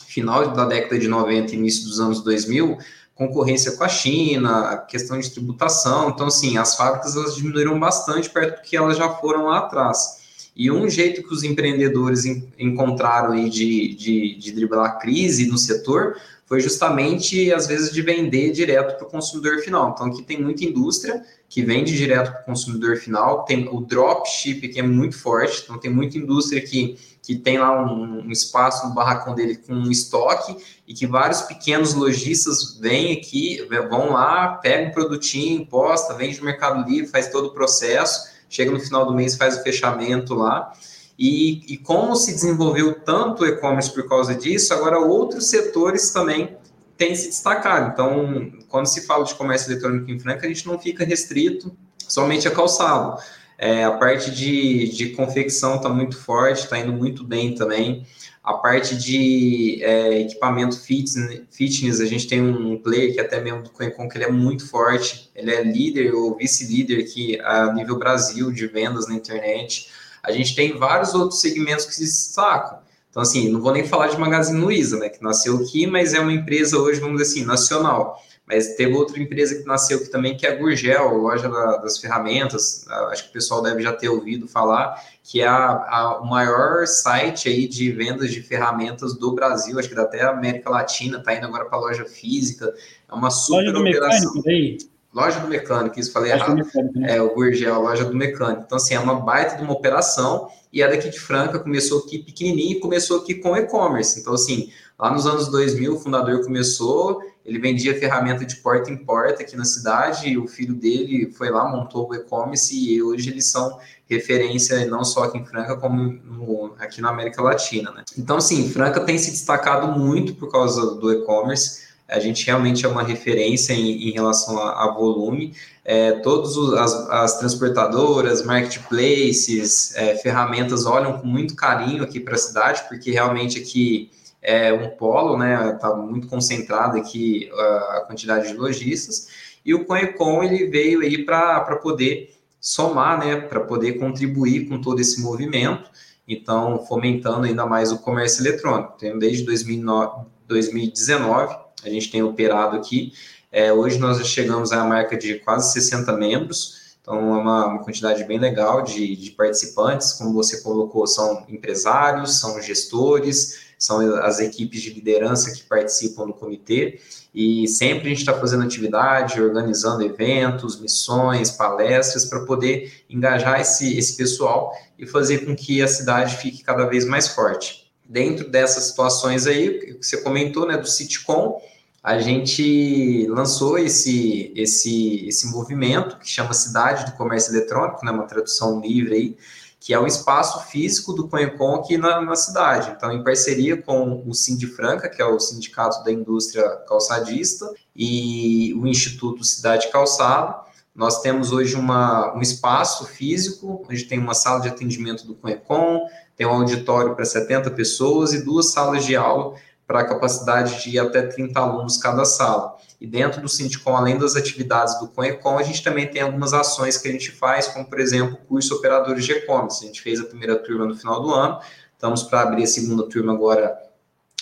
final da década de 90 início dos anos 2000, concorrência com a China, questão de tributação. Então, assim, as fábricas elas diminuíram bastante perto do que elas já foram lá atrás. E um jeito que os empreendedores encontraram aí de, de, de driblar a crise no setor foi justamente, às vezes, de vender direto para o consumidor final. Então, aqui tem muita indústria que vende direto para o consumidor final, tem o dropship, que é muito forte, então tem muita indústria que, que tem lá um, um espaço no barracão dele com um estoque e que vários pequenos lojistas vêm aqui, vão lá, pegam um produtinho, posta, vende no Mercado Livre, faz todo o processo, chega no final do mês, faz o fechamento lá. E, e como se desenvolveu tanto o e-commerce por causa disso, agora outros setores também têm se destacado. Então, quando se fala de comércio eletrônico em Franca, a gente não fica restrito somente a calçado. É, a parte de, de confecção está muito forte, está indo muito bem também. A parte de é, equipamento fitness, fitness, a gente tem um player que até mesmo do CoinCon, que ele é muito forte, ele é líder ou vice-líder aqui a nível Brasil de vendas na internet. A gente tem vários outros segmentos que se destacam. Então, assim, não vou nem falar de Magazine Luiza, né, que nasceu aqui, mas é uma empresa hoje, vamos dizer assim, nacional. Mas teve outra empresa que nasceu aqui também, que é a Gurgel, loja da, das ferramentas, acho que o pessoal deve já ter ouvido falar, que é a, a, o maior site aí de vendas de ferramentas do Brasil, acho que até a América Latina, está indo agora para a loja física, é uma super loja operação. Mecânico, daí. Loja do mecânico, isso falei errado. Mecânico, né? É, o Gurgel, loja do mecânico. Então, assim, é uma baita de uma operação, e é daqui de Franca, começou aqui pequenininho e começou aqui com e-commerce. Então, assim, lá nos anos 2000, o fundador começou ele vendia ferramenta de porta em porta aqui na cidade, e o filho dele foi lá, montou o e-commerce, e hoje eles são referência não só aqui em Franca, como no, aqui na América Latina. Né? Então, sim, Franca tem se destacado muito por causa do e-commerce. A gente realmente é uma referência em, em relação a, a volume. É, todas as, as, transportadoras, marketplaces, é, ferramentas olham com muito carinho aqui para a cidade, porque realmente aqui é um polo, né? Está muito concentrado aqui a quantidade de lojistas. E o Conecon ele veio aí para poder somar, né? Para poder contribuir com todo esse movimento. Então, fomentando ainda mais o comércio eletrônico. Então, desde 2009, 2019, a gente tem operado aqui. É, hoje nós chegamos à marca de quase 60 membros. Então, é uma, uma quantidade bem legal de, de participantes. Como você colocou, são empresários, são gestores, são as equipes de liderança que participam do comitê, e sempre a gente está fazendo atividade, organizando eventos, missões, palestras, para poder engajar esse, esse pessoal e fazer com que a cidade fique cada vez mais forte. Dentro dessas situações aí, que você comentou, né, do Citicom, a gente lançou esse, esse, esse movimento que chama Cidade do Comércio Eletrônico, né, uma tradução livre aí, que é o espaço físico do Conhecon aqui na, na, cidade. Então, em parceria com o Sind Franca, que é o Sindicato da Indústria Calçadista, e o Instituto Cidade Calçado, nós temos hoje uma, um espaço físico, onde tem uma sala de atendimento do Conhecon, tem um auditório para 70 pessoas e duas salas de aula para a capacidade de até 30 alunos cada sala. E dentro do Sindicom, além das atividades do Conecom, a gente também tem algumas ações que a gente faz, como, por exemplo, o curso Operadores de E-Commerce. A gente fez a primeira turma no final do ano, estamos para abrir a segunda turma agora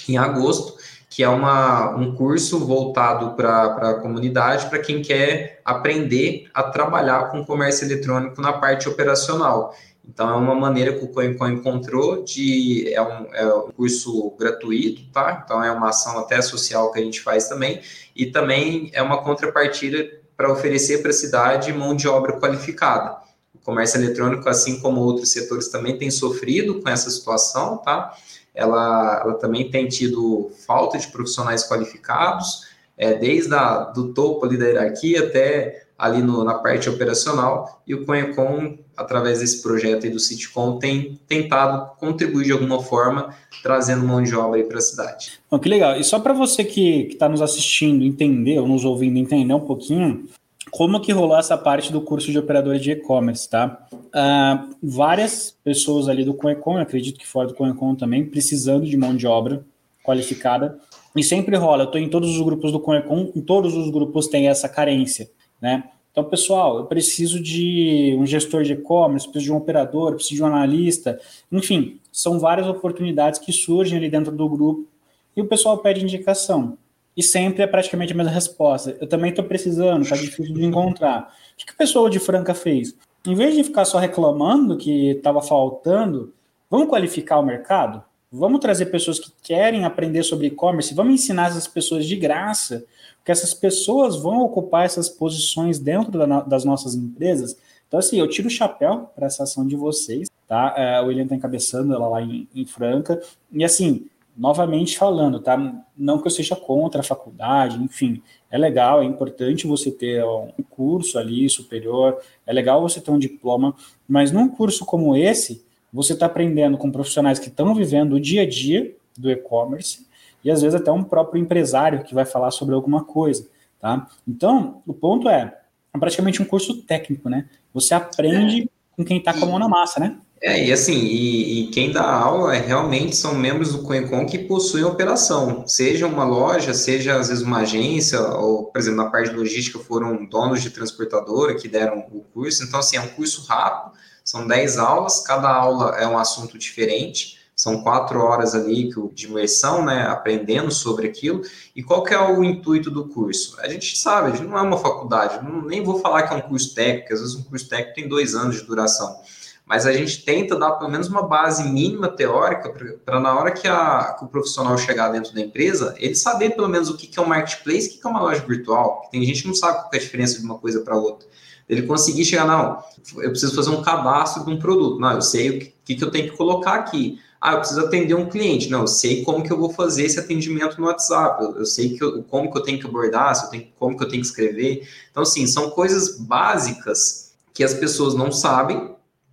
em agosto, que é uma, um curso voltado para a comunidade, para quem quer aprender a trabalhar com comércio eletrônico na parte operacional. Então, é uma maneira que o CoinCon encontrou de... É um, é um curso gratuito, tá? Então, é uma ação até social que a gente faz também. E também é uma contrapartida para oferecer para a cidade mão de obra qualificada. O comércio eletrônico, assim como outros setores, também tem sofrido com essa situação, tá? Ela, ela também tem tido falta de profissionais qualificados, é, desde do topo ali da hierarquia até ali no, na parte operacional, e o Conhecom, através desse projeto aí do Citicom, tem tentado contribuir de alguma forma, trazendo mão de obra para a cidade. Bom, que legal. E só para você que está nos assistindo entender, ou nos ouvindo entender um pouquinho, como que rolou essa parte do curso de operadores de e-commerce, tá? Uh, várias pessoas ali do Conecom, acredito que fora do Conecom também, precisando de mão de obra qualificada, e sempre rola, eu estou em todos os grupos do Conecom, em todos os grupos tem essa carência né? Então, pessoal, eu preciso de um gestor de e-commerce, preciso de um operador, preciso de um analista, enfim, são várias oportunidades que surgem ali dentro do grupo e o pessoal pede indicação. E sempre é praticamente a mesma resposta. Eu também estou precisando, está difícil de encontrar. O que, o pessoal de Franca fez? Em vez de ficar só reclamando que estava faltando, vamos qualificar o mercado? Vamos trazer pessoas que querem aprender sobre e-commerce, vamos ensinar essas pessoas de graça porque essas pessoas vão ocupar essas posições dentro da, das nossas empresas. Então, assim, eu tiro o chapéu para essa ação de vocês, tá? É, o William está encabeçando ela lá em, em, Franca. E, assim, novamente falando, tá? Não que eu seja contra a faculdade, enfim, é legal, é importante você ter um curso ali superior, é legal você ter um diploma, mas num curso como esse, você está aprendendo com profissionais que estão vivendo o dia a dia do e-commerce e às vezes até um próprio empresário que vai falar sobre alguma coisa, tá? Então, o ponto é, é praticamente um curso técnico, né? Você aprende com quem está com a mão na massa, né? É, e assim, e, e, quem dá aula é, realmente são membros do Coencom que possuem operação, seja uma loja, seja às vezes uma agência, ou, por exemplo, na parte de logística foram donos de transportadora que deram o curso. Então, assim, é um curso rápido, são 10 aulas, cada aula é um assunto diferente, são quatro horas ali de imersão, né, aprendendo sobre aquilo. E qual que é o intuito do curso? A gente sabe, a gente não é uma faculdade, não, nem vou falar que é um curso técnico, às vezes um curso técnico tem dois anos de duração mas a gente tenta dar pelo menos uma base mínima teórica para na hora que, a, que, o profissional chegar dentro da empresa, ele saber pelo menos o que, que é um marketplace, o que, que é uma loja virtual. Tem gente que não sabe qual é a diferença de uma coisa para outra. Ele conseguir chegar, não, eu preciso fazer um cadastro de um produto. Não, eu sei o que, que eu tenho que colocar aqui. Ah, eu preciso atender um cliente. Não, eu sei como que eu vou fazer esse atendimento no WhatsApp. Eu, eu sei que eu, como que eu tenho que abordar, se eu tenho, como que eu tenho que escrever. Então, assim, são coisas básicas que as pessoas não sabem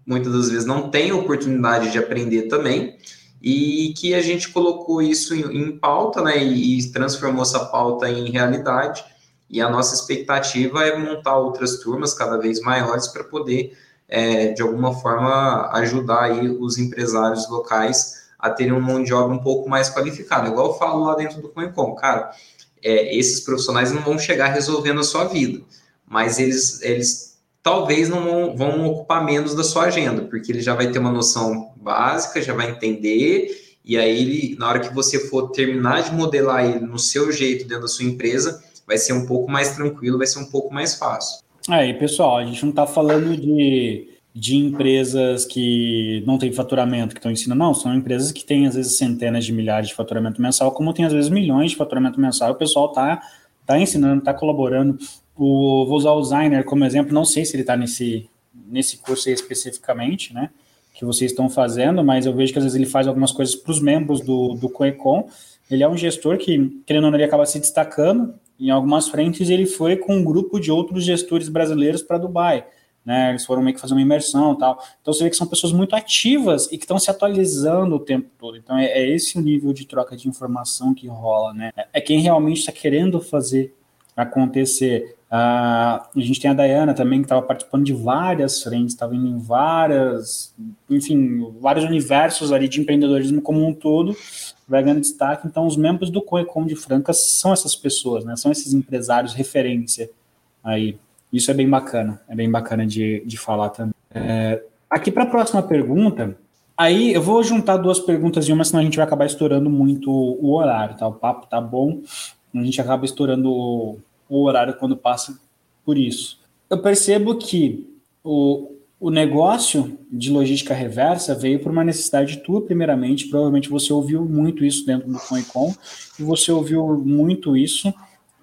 muitas das vezes não tem oportunidade de aprender também, e que a gente colocou isso em, em pauta, né, e, e, transformou essa pauta em realidade, e a nossa expectativa é montar outras turmas cada vez maiores para poder, é, de alguma forma, ajudar aí os empresários locais a terem uma mão de obra um pouco mais qualificada, igual eu falo lá dentro do Coencom, cara, é, esses profissionais não vão chegar resolvendo a sua vida, mas eles, eles talvez não vão, vão, ocupar menos da sua agenda, porque ele já vai ter uma noção básica, já vai entender, e aí ele, na hora que você for terminar de modelar ele no seu jeito dentro da sua empresa, vai ser um pouco mais tranquilo, vai ser um pouco mais fácil. Aí, pessoal, a gente não está falando de, de empresas que não têm faturamento, que estão ensinando, não, são empresas que têm às vezes centenas de milhares de faturamento mensal, como tem às vezes milhões de faturamento mensal, o pessoal está tá ensinando, está colaborando. O, vou usar o Zainer como exemplo, não sei se ele está nesse, nesse curso aí especificamente, né? Que vocês estão fazendo, mas eu vejo que às vezes ele faz algumas coisas para os membros do, do COECOM. Ele é um gestor que, querendo ou não, ele acaba se destacando em algumas frentes. Ele foi com um grupo de outros gestores brasileiros para Dubai. Né, eles foram meio que fazer uma imersão tal. Então você vê que são pessoas muito ativas e que estão se atualizando o tempo todo. Então é, é, esse o nível de troca de informação que rola, né? É quem realmente está querendo fazer acontecer. Uh, a gente tem a Dayana também, que estava participando de várias frentes, estava indo em várias, enfim, vários universos ali de empreendedorismo como um todo, vai ganhando destaque. Então, os membros do Coecom de Franca são essas pessoas, né? São esses empresários referência aí. Isso é bem bacana, é bem bacana de, de falar também. É, aqui para a próxima pergunta, aí eu vou juntar duas perguntas em uma, senão a gente vai acabar estourando muito o horário, tá? O papo tá bom, a gente acaba estourando o horário quando passa por isso. Eu percebo que o, o negócio de logística reversa veio por uma necessidade tua, primeiramente. Provavelmente você ouviu muito isso dentro do Coincom e você ouviu muito isso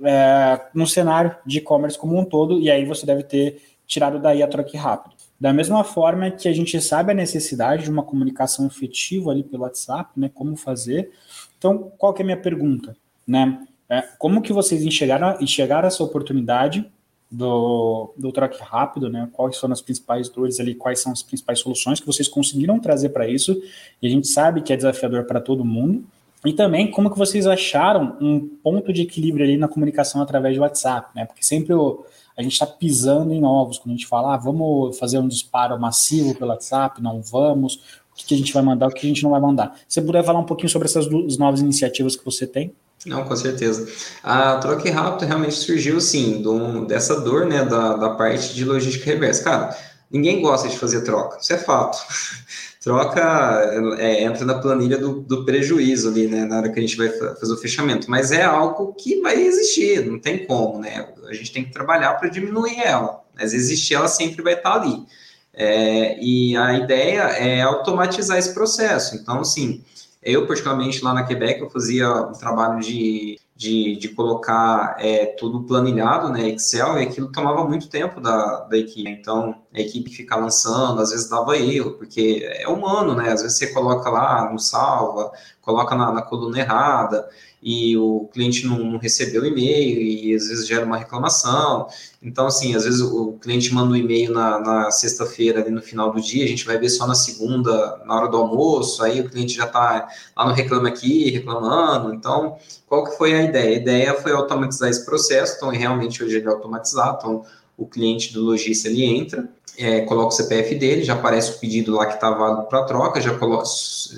é, no cenário de e-commerce como um todo, e aí você deve ter tirado daí a troque rápido. Da mesma forma que a gente sabe a necessidade de uma comunicação efetiva ali pelo WhatsApp, né? Como fazer. Então, qual que é a minha pergunta? Né? É, como que vocês enxergaram, enxergaram essa oportunidade do, do troque rápido, né? Quais foram as principais dores ali, quais são as principais soluções que vocês conseguiram trazer para isso? E a gente sabe que é desafiador para todo mundo. E também como que vocês acharam um ponto de equilíbrio ali na comunicação através do WhatsApp, né? Porque sempre o, a gente está pisando em ovos quando a gente fala, ah, vamos fazer um disparo massivo pelo WhatsApp, não vamos, o que, que a gente vai mandar, o que a gente não vai mandar. Você puder falar um pouquinho sobre essas duas novas iniciativas que você tem? Não, com certeza. A troca rápido realmente surgiu, sim, do, dessa dor, né, da, da parte de logística reversa. Cara, ninguém gosta de fazer troca, isso é fato. troca é, entra na planilha do, do, prejuízo ali, né, na hora que a gente vai fazer o fechamento, mas é algo que vai existir, não tem como, né, a gente tem que trabalhar para diminuir ela, mas existir ela sempre vai estar ali. É, e a ideia é automatizar esse processo, então, assim, eu, particularmente, lá na Quebec, eu fazia um trabalho de, de, de colocar é, tudo planilhado, né, Excel, e aquilo tomava muito tempo da, da equipe. Então, a equipe fica lançando, às vezes dava erro, porque é humano, né? Às vezes você coloca lá, não salva, coloca na, na coluna errada, e o cliente não recebeu o e-mail, e às vezes gera uma reclamação. Então, assim, às vezes o cliente manda um e-mail na, na sexta-feira, ali no final do dia, a gente vai ver só na segunda, na hora do almoço, aí o cliente já está lá no Reclame Aqui, reclamando. Então, qual que foi a ideia? A ideia foi automatizar esse processo, então realmente hoje ele é automatizado, então o cliente do lojista ele entra, é, coloca o CPF dele, já aparece o pedido lá que está válido para troca, já, coloca,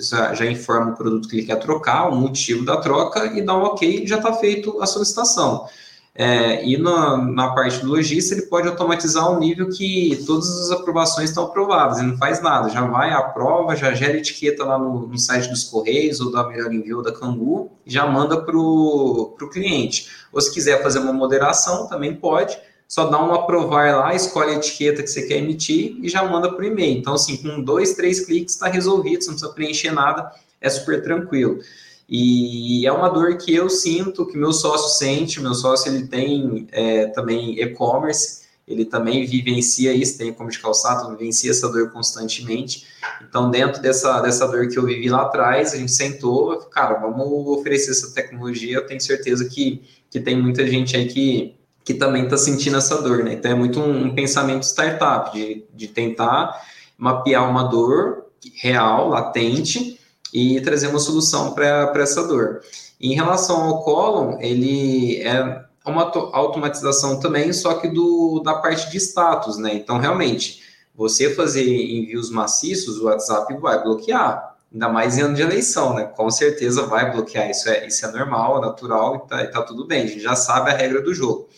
já, já, informa o produto que ele quer trocar, o motivo da troca e dá um ok, já está feito a solicitação. É, e na, na, parte do lojista, ele pode automatizar o nível que todas as aprovações estão aprovadas, ele não faz nada, já vai, aprova, já gera etiqueta lá no, no site dos Correios ou da Melhor Envio da Cangu, já manda para o cliente. Ou se quiser fazer uma moderação, também pode, só dá um aprovar lá, escolhe a etiqueta que você quer emitir e já manda o e-mail. Então, assim, com dois, três cliques está resolvido, você não precisa preencher nada, é super tranquilo. E é uma dor que eu sinto, que meu sócio sente, meu sócio ele tem é, também e-commerce, ele também vivencia isso, tem como de calçado, vivencia essa dor constantemente. Então, dentro dessa, dessa dor que eu vivi lá atrás, a gente sentou, cara, vamos oferecer essa tecnologia, eu tenho certeza que, que tem muita gente aí que, que também está sentindo essa dor, né? Então, é muito um, um pensamento startup, de, de tentar mapear uma dor real, latente, e trazer uma solução para essa dor. Em relação ao Column, ele é uma automatização também, só que do, da parte de status, né? Então, realmente, você fazer envios maciços, o WhatsApp vai bloquear, ainda mais em ano de eleição, né? Com certeza vai bloquear, isso é, isso é normal, natural e tá, e tá tudo bem, a gente já sabe a regra do jogo.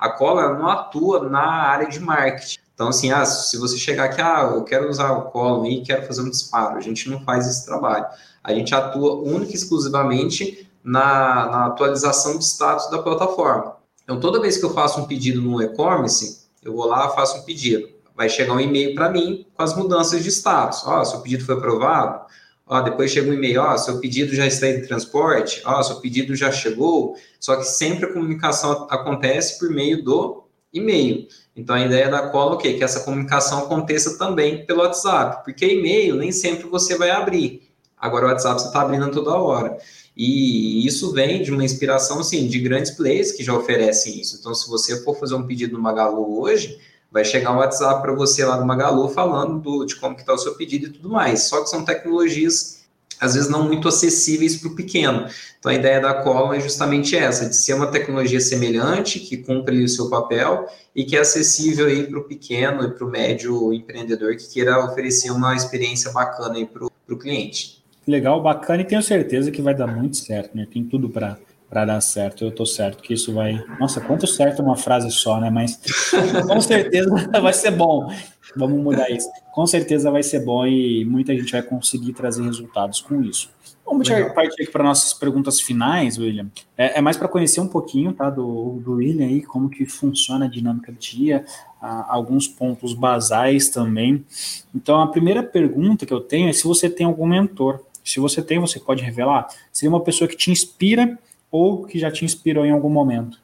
A cola não atua na área de marketing. Então, assim, ah, se você chegar aqui, ah, eu quero usar o colo e quero fazer um disparo, a gente não faz esse trabalho. A gente atua única e exclusivamente na, na atualização de status da plataforma. Então, toda vez que eu faço um pedido no e-commerce, eu vou lá, faço um pedido. Vai chegar um e-mail para mim com as mudanças de status. Ó, oh, seu pedido foi aprovado. Ó, depois chega um e-mail, ó, seu pedido já está em transporte. Ó, seu pedido já chegou. Só que sempre a comunicação acontece por meio do e-mail. Então, a ideia da cola é o quê? Que essa comunicação aconteça também pelo WhatsApp, porque e-mail nem sempre você vai abrir. Agora, o WhatsApp você está abrindo toda hora. E isso vem de uma inspiração, assim, de grandes players que já oferecem isso. Então, se você for fazer um pedido no Magalu hoje, vai chegar um WhatsApp para você lá no Magalu falando do, de como que está o seu pedido e tudo mais. Só que são tecnologias às vezes não muito acessíveis para o pequeno. Então a ideia da Column é justamente essa, de ser uma tecnologia semelhante, que cumpre o seu papel e que é acessível aí para o pequeno e para o médio empreendedor que queira oferecer uma experiência bacana aí para o cliente. Legal, bacana e tenho certeza que vai dar muito certo, né? Tem tudo para para dar certo. Eu estou certo que isso vai. Nossa, quanto certo uma frase só, né? Mas com certeza vai ser bom. Vamos mudar isso. Com certeza vai ser bom e muita gente vai conseguir trazer resultados com isso. Vamos Legal. partir aqui para nossas perguntas finais, William. É, é mais para conhecer um pouquinho, tá, do, do William aí, como que funciona a dinâmica do dia, alguns pontos basais também. Então, a primeira pergunta que eu tenho é se você tem algum mentor. Se você tem, você pode revelar. Seria uma pessoa que te inspira ou que já te inspirou em algum momento?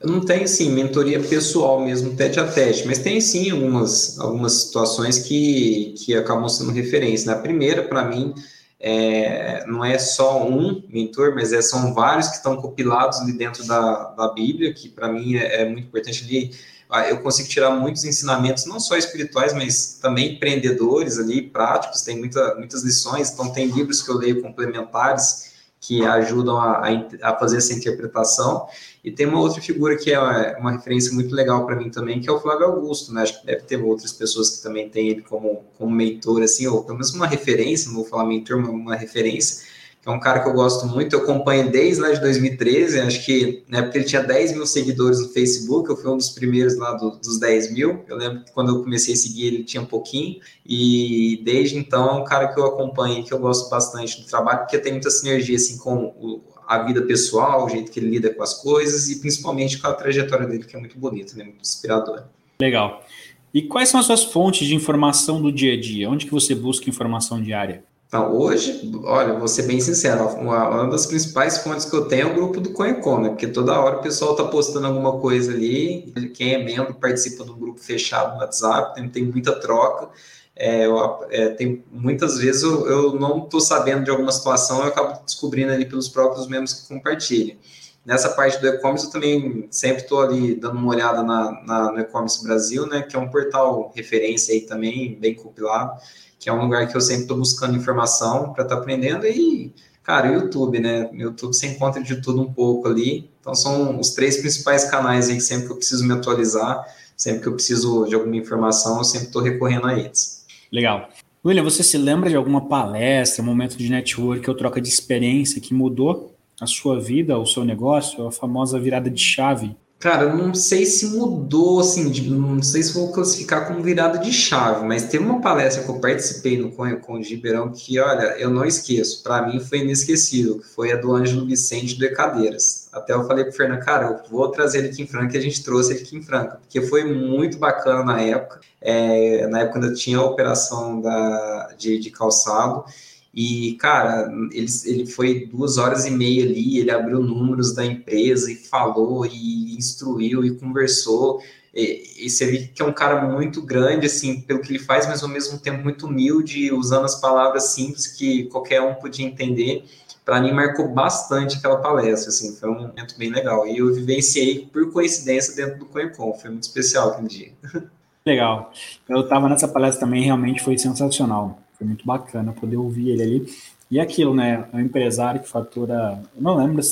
Eu não tenho, sim, mentoria pessoal mesmo, tete a tete, mas tem, sim, algumas, algumas situações que, que acabam sendo referência. Né? A primeira, para mim, é, não é só um mentor, mas é, são vários que estão compilados ali dentro da, da Bíblia, que para mim é, é, muito importante ali. Ah, eu consigo tirar muitos ensinamentos, não só espirituais, mas também empreendedores ali, práticos, tem muita, muitas lições, então tem livros que eu leio complementares, que ajudam a, a, fazer essa interpretação. E tem uma outra figura que é uma, uma referência muito legal para mim também, que é o Flávio Augusto, né? Acho que deve ter outras pessoas que também têm ele como, como mentor, assim, ou pelo menos uma referência, não vou falar mentor, mas uma referência, é um cara que eu gosto muito, eu acompanho desde lá de 2013, acho que na época ele tinha 10 mil seguidores no Facebook, eu fui um dos primeiros lá do, dos 10 mil, eu lembro que quando eu comecei a seguir ele tinha um pouquinho, e desde então é um cara que eu acompanho, que eu gosto bastante do trabalho, porque tem muita sinergia, assim, com o, a vida pessoal, o jeito que ele lida com as coisas, e principalmente com a trajetória dele, que é muito bonita, né, muito inspiradora. Legal. E quais são as suas fontes de informação do dia a dia? Onde que você busca informação diária? Então, hoje, olha, vou ser bem sincero, uma, uma, das principais fontes que eu tenho é o grupo do CoinCon, né? Porque toda hora o pessoal está postando alguma coisa ali, quem é membro participa do grupo fechado no WhatsApp, tem, tem muita troca. É, eu, é, tem, muitas vezes eu, eu não estou sabendo de alguma situação, eu acabo descobrindo ali pelos próprios membros que compartilham. Nessa parte do e-commerce, eu também sempre estou ali dando uma olhada na, na, no e-commerce Brasil, né? Que é um portal referência aí também, bem compilado que é um lugar que eu sempre estou buscando informação para estar tá aprendendo e, cara, o YouTube, né? No YouTube você encontra de tudo um pouco ali. Então são os três principais canais aí que sempre que eu preciso me atualizar, sempre que eu preciso de alguma informação, eu sempre estou recorrendo a eles. Legal. William, você se lembra de alguma palestra, momento de network ou troca de experiência que mudou a sua vida, o seu negócio, a famosa virada de chave? Cara, não sei se mudou, assim, de, não sei se vou classificar como virada de chave, mas teve uma palestra que eu participei no Conha com o Giberão que, olha, eu não esqueço, para mim foi inesquecível, que foi a do Ângelo Vicente do Ecadeiras. Até eu falei pro Fernando, cara, eu vou trazer ele aqui em Franca, e a gente trouxe ele aqui em Franca, porque foi muito bacana na época, é, na época eu tinha a operação da, de, de calçado, e, cara, ele, ele foi duas horas e meia ali, ele abriu números da empresa e falou e instruiu e conversou. E, e você vê que é um cara muito grande, assim, pelo que ele faz, mas ao mesmo tempo muito humilde, usando as palavras simples que qualquer um podia entender. Para mim, marcou bastante aquela palestra, assim, foi um momento bem legal. E eu vivenciei, por coincidência, dentro do CoinCon, foi muito especial aquele dia. Legal. Eu estava nessa palestra também, realmente foi sensacional. Foi muito bacana poder ouvir ele ali. E aquilo, né? É um empresário que fatura. Eu não lembro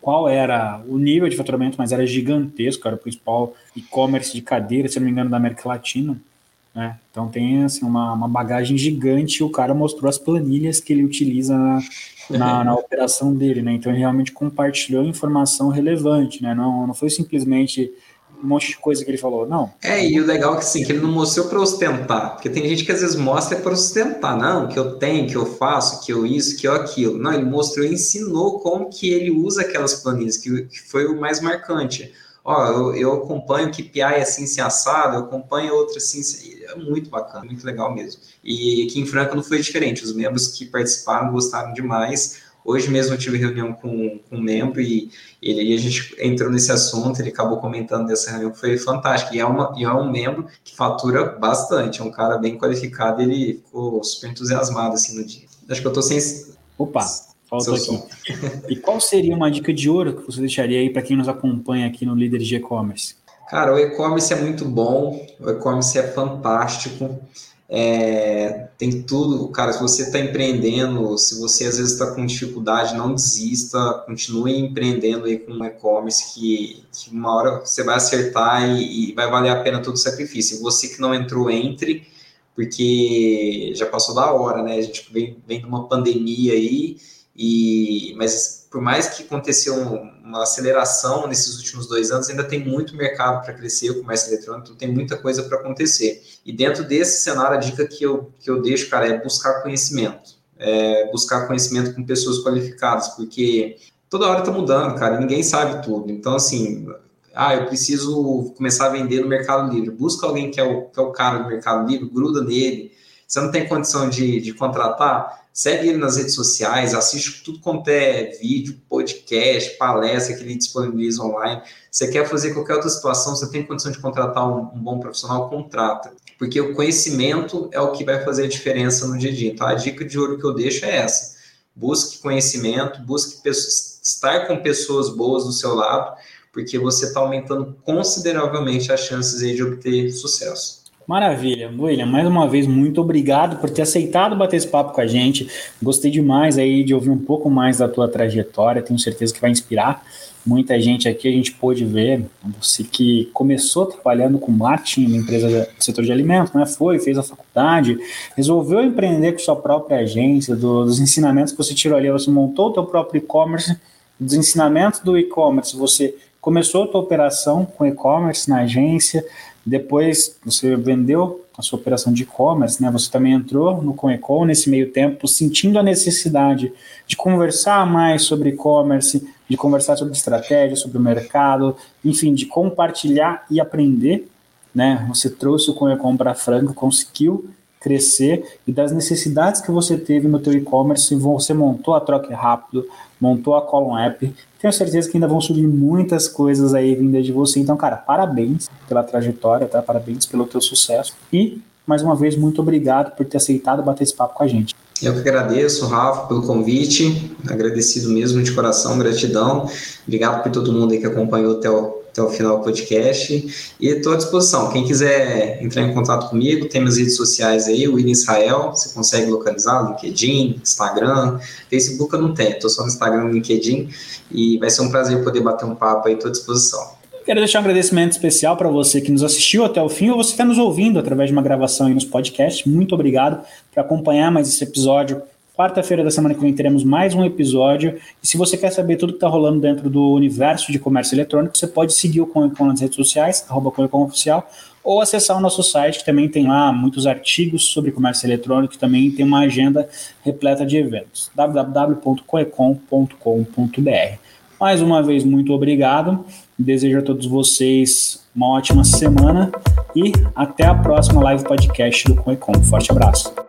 qual era o nível de faturamento, mas era gigantesco, era o principal e-commerce de cadeira, se não me engano, da América Latina. Né? Então tem assim, uma, uma bagagem gigante e o cara mostrou as planilhas que ele utiliza na, na, na operação dele. Né? Então ele realmente compartilhou informação relevante, né? não, não foi simplesmente um monte de coisa que ele falou, não. É, e o legal é que sim, que ele não mostrou para ostentar, porque tem gente que às vezes mostra para ostentar, não, que eu tenho, que eu faço, que eu isso, que eu aquilo. Não, ele mostrou, ensinou como que ele usa aquelas planilhas, que, que foi o mais marcante. Ó, eu, eu acompanho que PI é assim se assado, eu acompanho outra assim, é muito bacana, muito legal mesmo. E aqui em Franca não foi diferente, os membros que participaram gostaram demais, Hoje mesmo eu tive reunião com, com um membro e, ele, a gente entrou nesse assunto, ele acabou comentando dessa reunião que foi fantástica. E é, uma, e é um membro que fatura bastante, é um cara bem qualificado e ele ficou super entusiasmado assim no dia. Acho que eu tô sem. Opa, falta aqui. e qual seria uma dica de ouro que você deixaria aí para quem nos acompanha aqui no Líder de E-Commerce? Cara, o e-commerce é muito bom, o e-commerce é fantástico. É, tem tudo, cara. Se você está empreendendo, se você às vezes está com dificuldade, não desista, continue empreendendo aí com e-commerce, que, que, uma hora você vai acertar e, e, vai valer a pena todo o sacrifício. Você que não entrou, entre, porque já passou da hora, né? A gente vem, vem de uma pandemia aí, e, mas por mais que aconteceu uma aceleração nesses últimos dois anos, ainda tem muito mercado para crescer, o comércio eletrônico, então tem muita coisa para acontecer. E dentro desse cenário, a dica que eu, que eu deixo, cara, é buscar conhecimento. É buscar conhecimento com pessoas qualificadas, porque toda hora está mudando, cara, ninguém sabe tudo. Então, assim, ah, eu preciso começar a vender no Mercado Livre. Busca alguém que é o, que é o cara do Mercado Livre, gruda nele. Você não tem condição de, de contratar? Segue ele nas redes sociais, assiste tudo quanto é vídeo, podcast, palestra que ele disponibiliza online. Você quer fazer qualquer outra situação, você tem condição de contratar um, um bom profissional, contrata. Porque o conhecimento é o que vai fazer a diferença no dia a dia. Então, a dica de ouro que eu deixo é essa. Busque conhecimento, busque estar com pessoas boas do seu lado, porque você está aumentando consideravelmente as chances de obter sucesso. Maravilha, William, mais uma vez, muito obrigado por ter aceitado bater esse papo com a gente. Gostei demais aí de ouvir um pouco mais da tua trajetória, tenho certeza que vai inspirar muita gente aqui. A gente pôde ver você que começou trabalhando com marketing na empresa do setor de alimentos, né? Foi, fez a faculdade, resolveu empreender com sua própria agência, dos ensinamentos que você tirou ali, você montou o teu próprio e-commerce, dos ensinamentos do e-commerce, você começou a tua operação com e-commerce na agência, depois você vendeu a sua operação de e-commerce, né? Você também entrou no Conecom nesse meio tempo, sentindo a necessidade de conversar mais sobre e-commerce, de conversar sobre estratégia, sobre o mercado, enfim, de compartilhar e aprender, né? Você trouxe o Conecom para Franco, conseguiu crescer e das necessidades que você teve no teu e-commerce, você montou a Troca Rápido, montou a Column App. Tenho certeza que ainda vão surgir muitas coisas aí vindas de você. Então, cara, parabéns pela trajetória, tá? Parabéns pelo teu sucesso. E, mais uma vez, muito obrigado por ter aceitado bater esse papo com a gente. Eu que agradeço, Rafa, pelo convite. Agradecido mesmo de coração, gratidão. Obrigado por todo mundo aí que acompanhou até o até o final do podcast. E estou à disposição. Quem quiser entrar em contato comigo, tem minhas redes sociais aí, o William Israel, você consegue localizar, LinkedIn, Instagram, Facebook eu não tenho, estou só no Instagram e LinkedIn, e vai ser um prazer poder bater um papo aí, estou à disposição. Quero deixar um agradecimento especial para você que nos assistiu até o fim ou você está nos ouvindo através de uma gravação aí nos podcasts. Muito obrigado por acompanhar mais esse episódio. Quarta-feira da semana que vem teremos mais um episódio. E se você quer saber tudo que está rolando dentro do universo de comércio eletrônico, você pode seguir o Conecon nas redes sociais, arroba Oficial, ou acessar o nosso site, que também tem lá muitos artigos sobre comércio eletrônico, também tem uma agenda repleta de eventos. www.coecom.com.br mais uma vez, muito obrigado. Desejo a todos vocês uma ótima semana e até a próxima live podcast do Coecom. Forte abraço.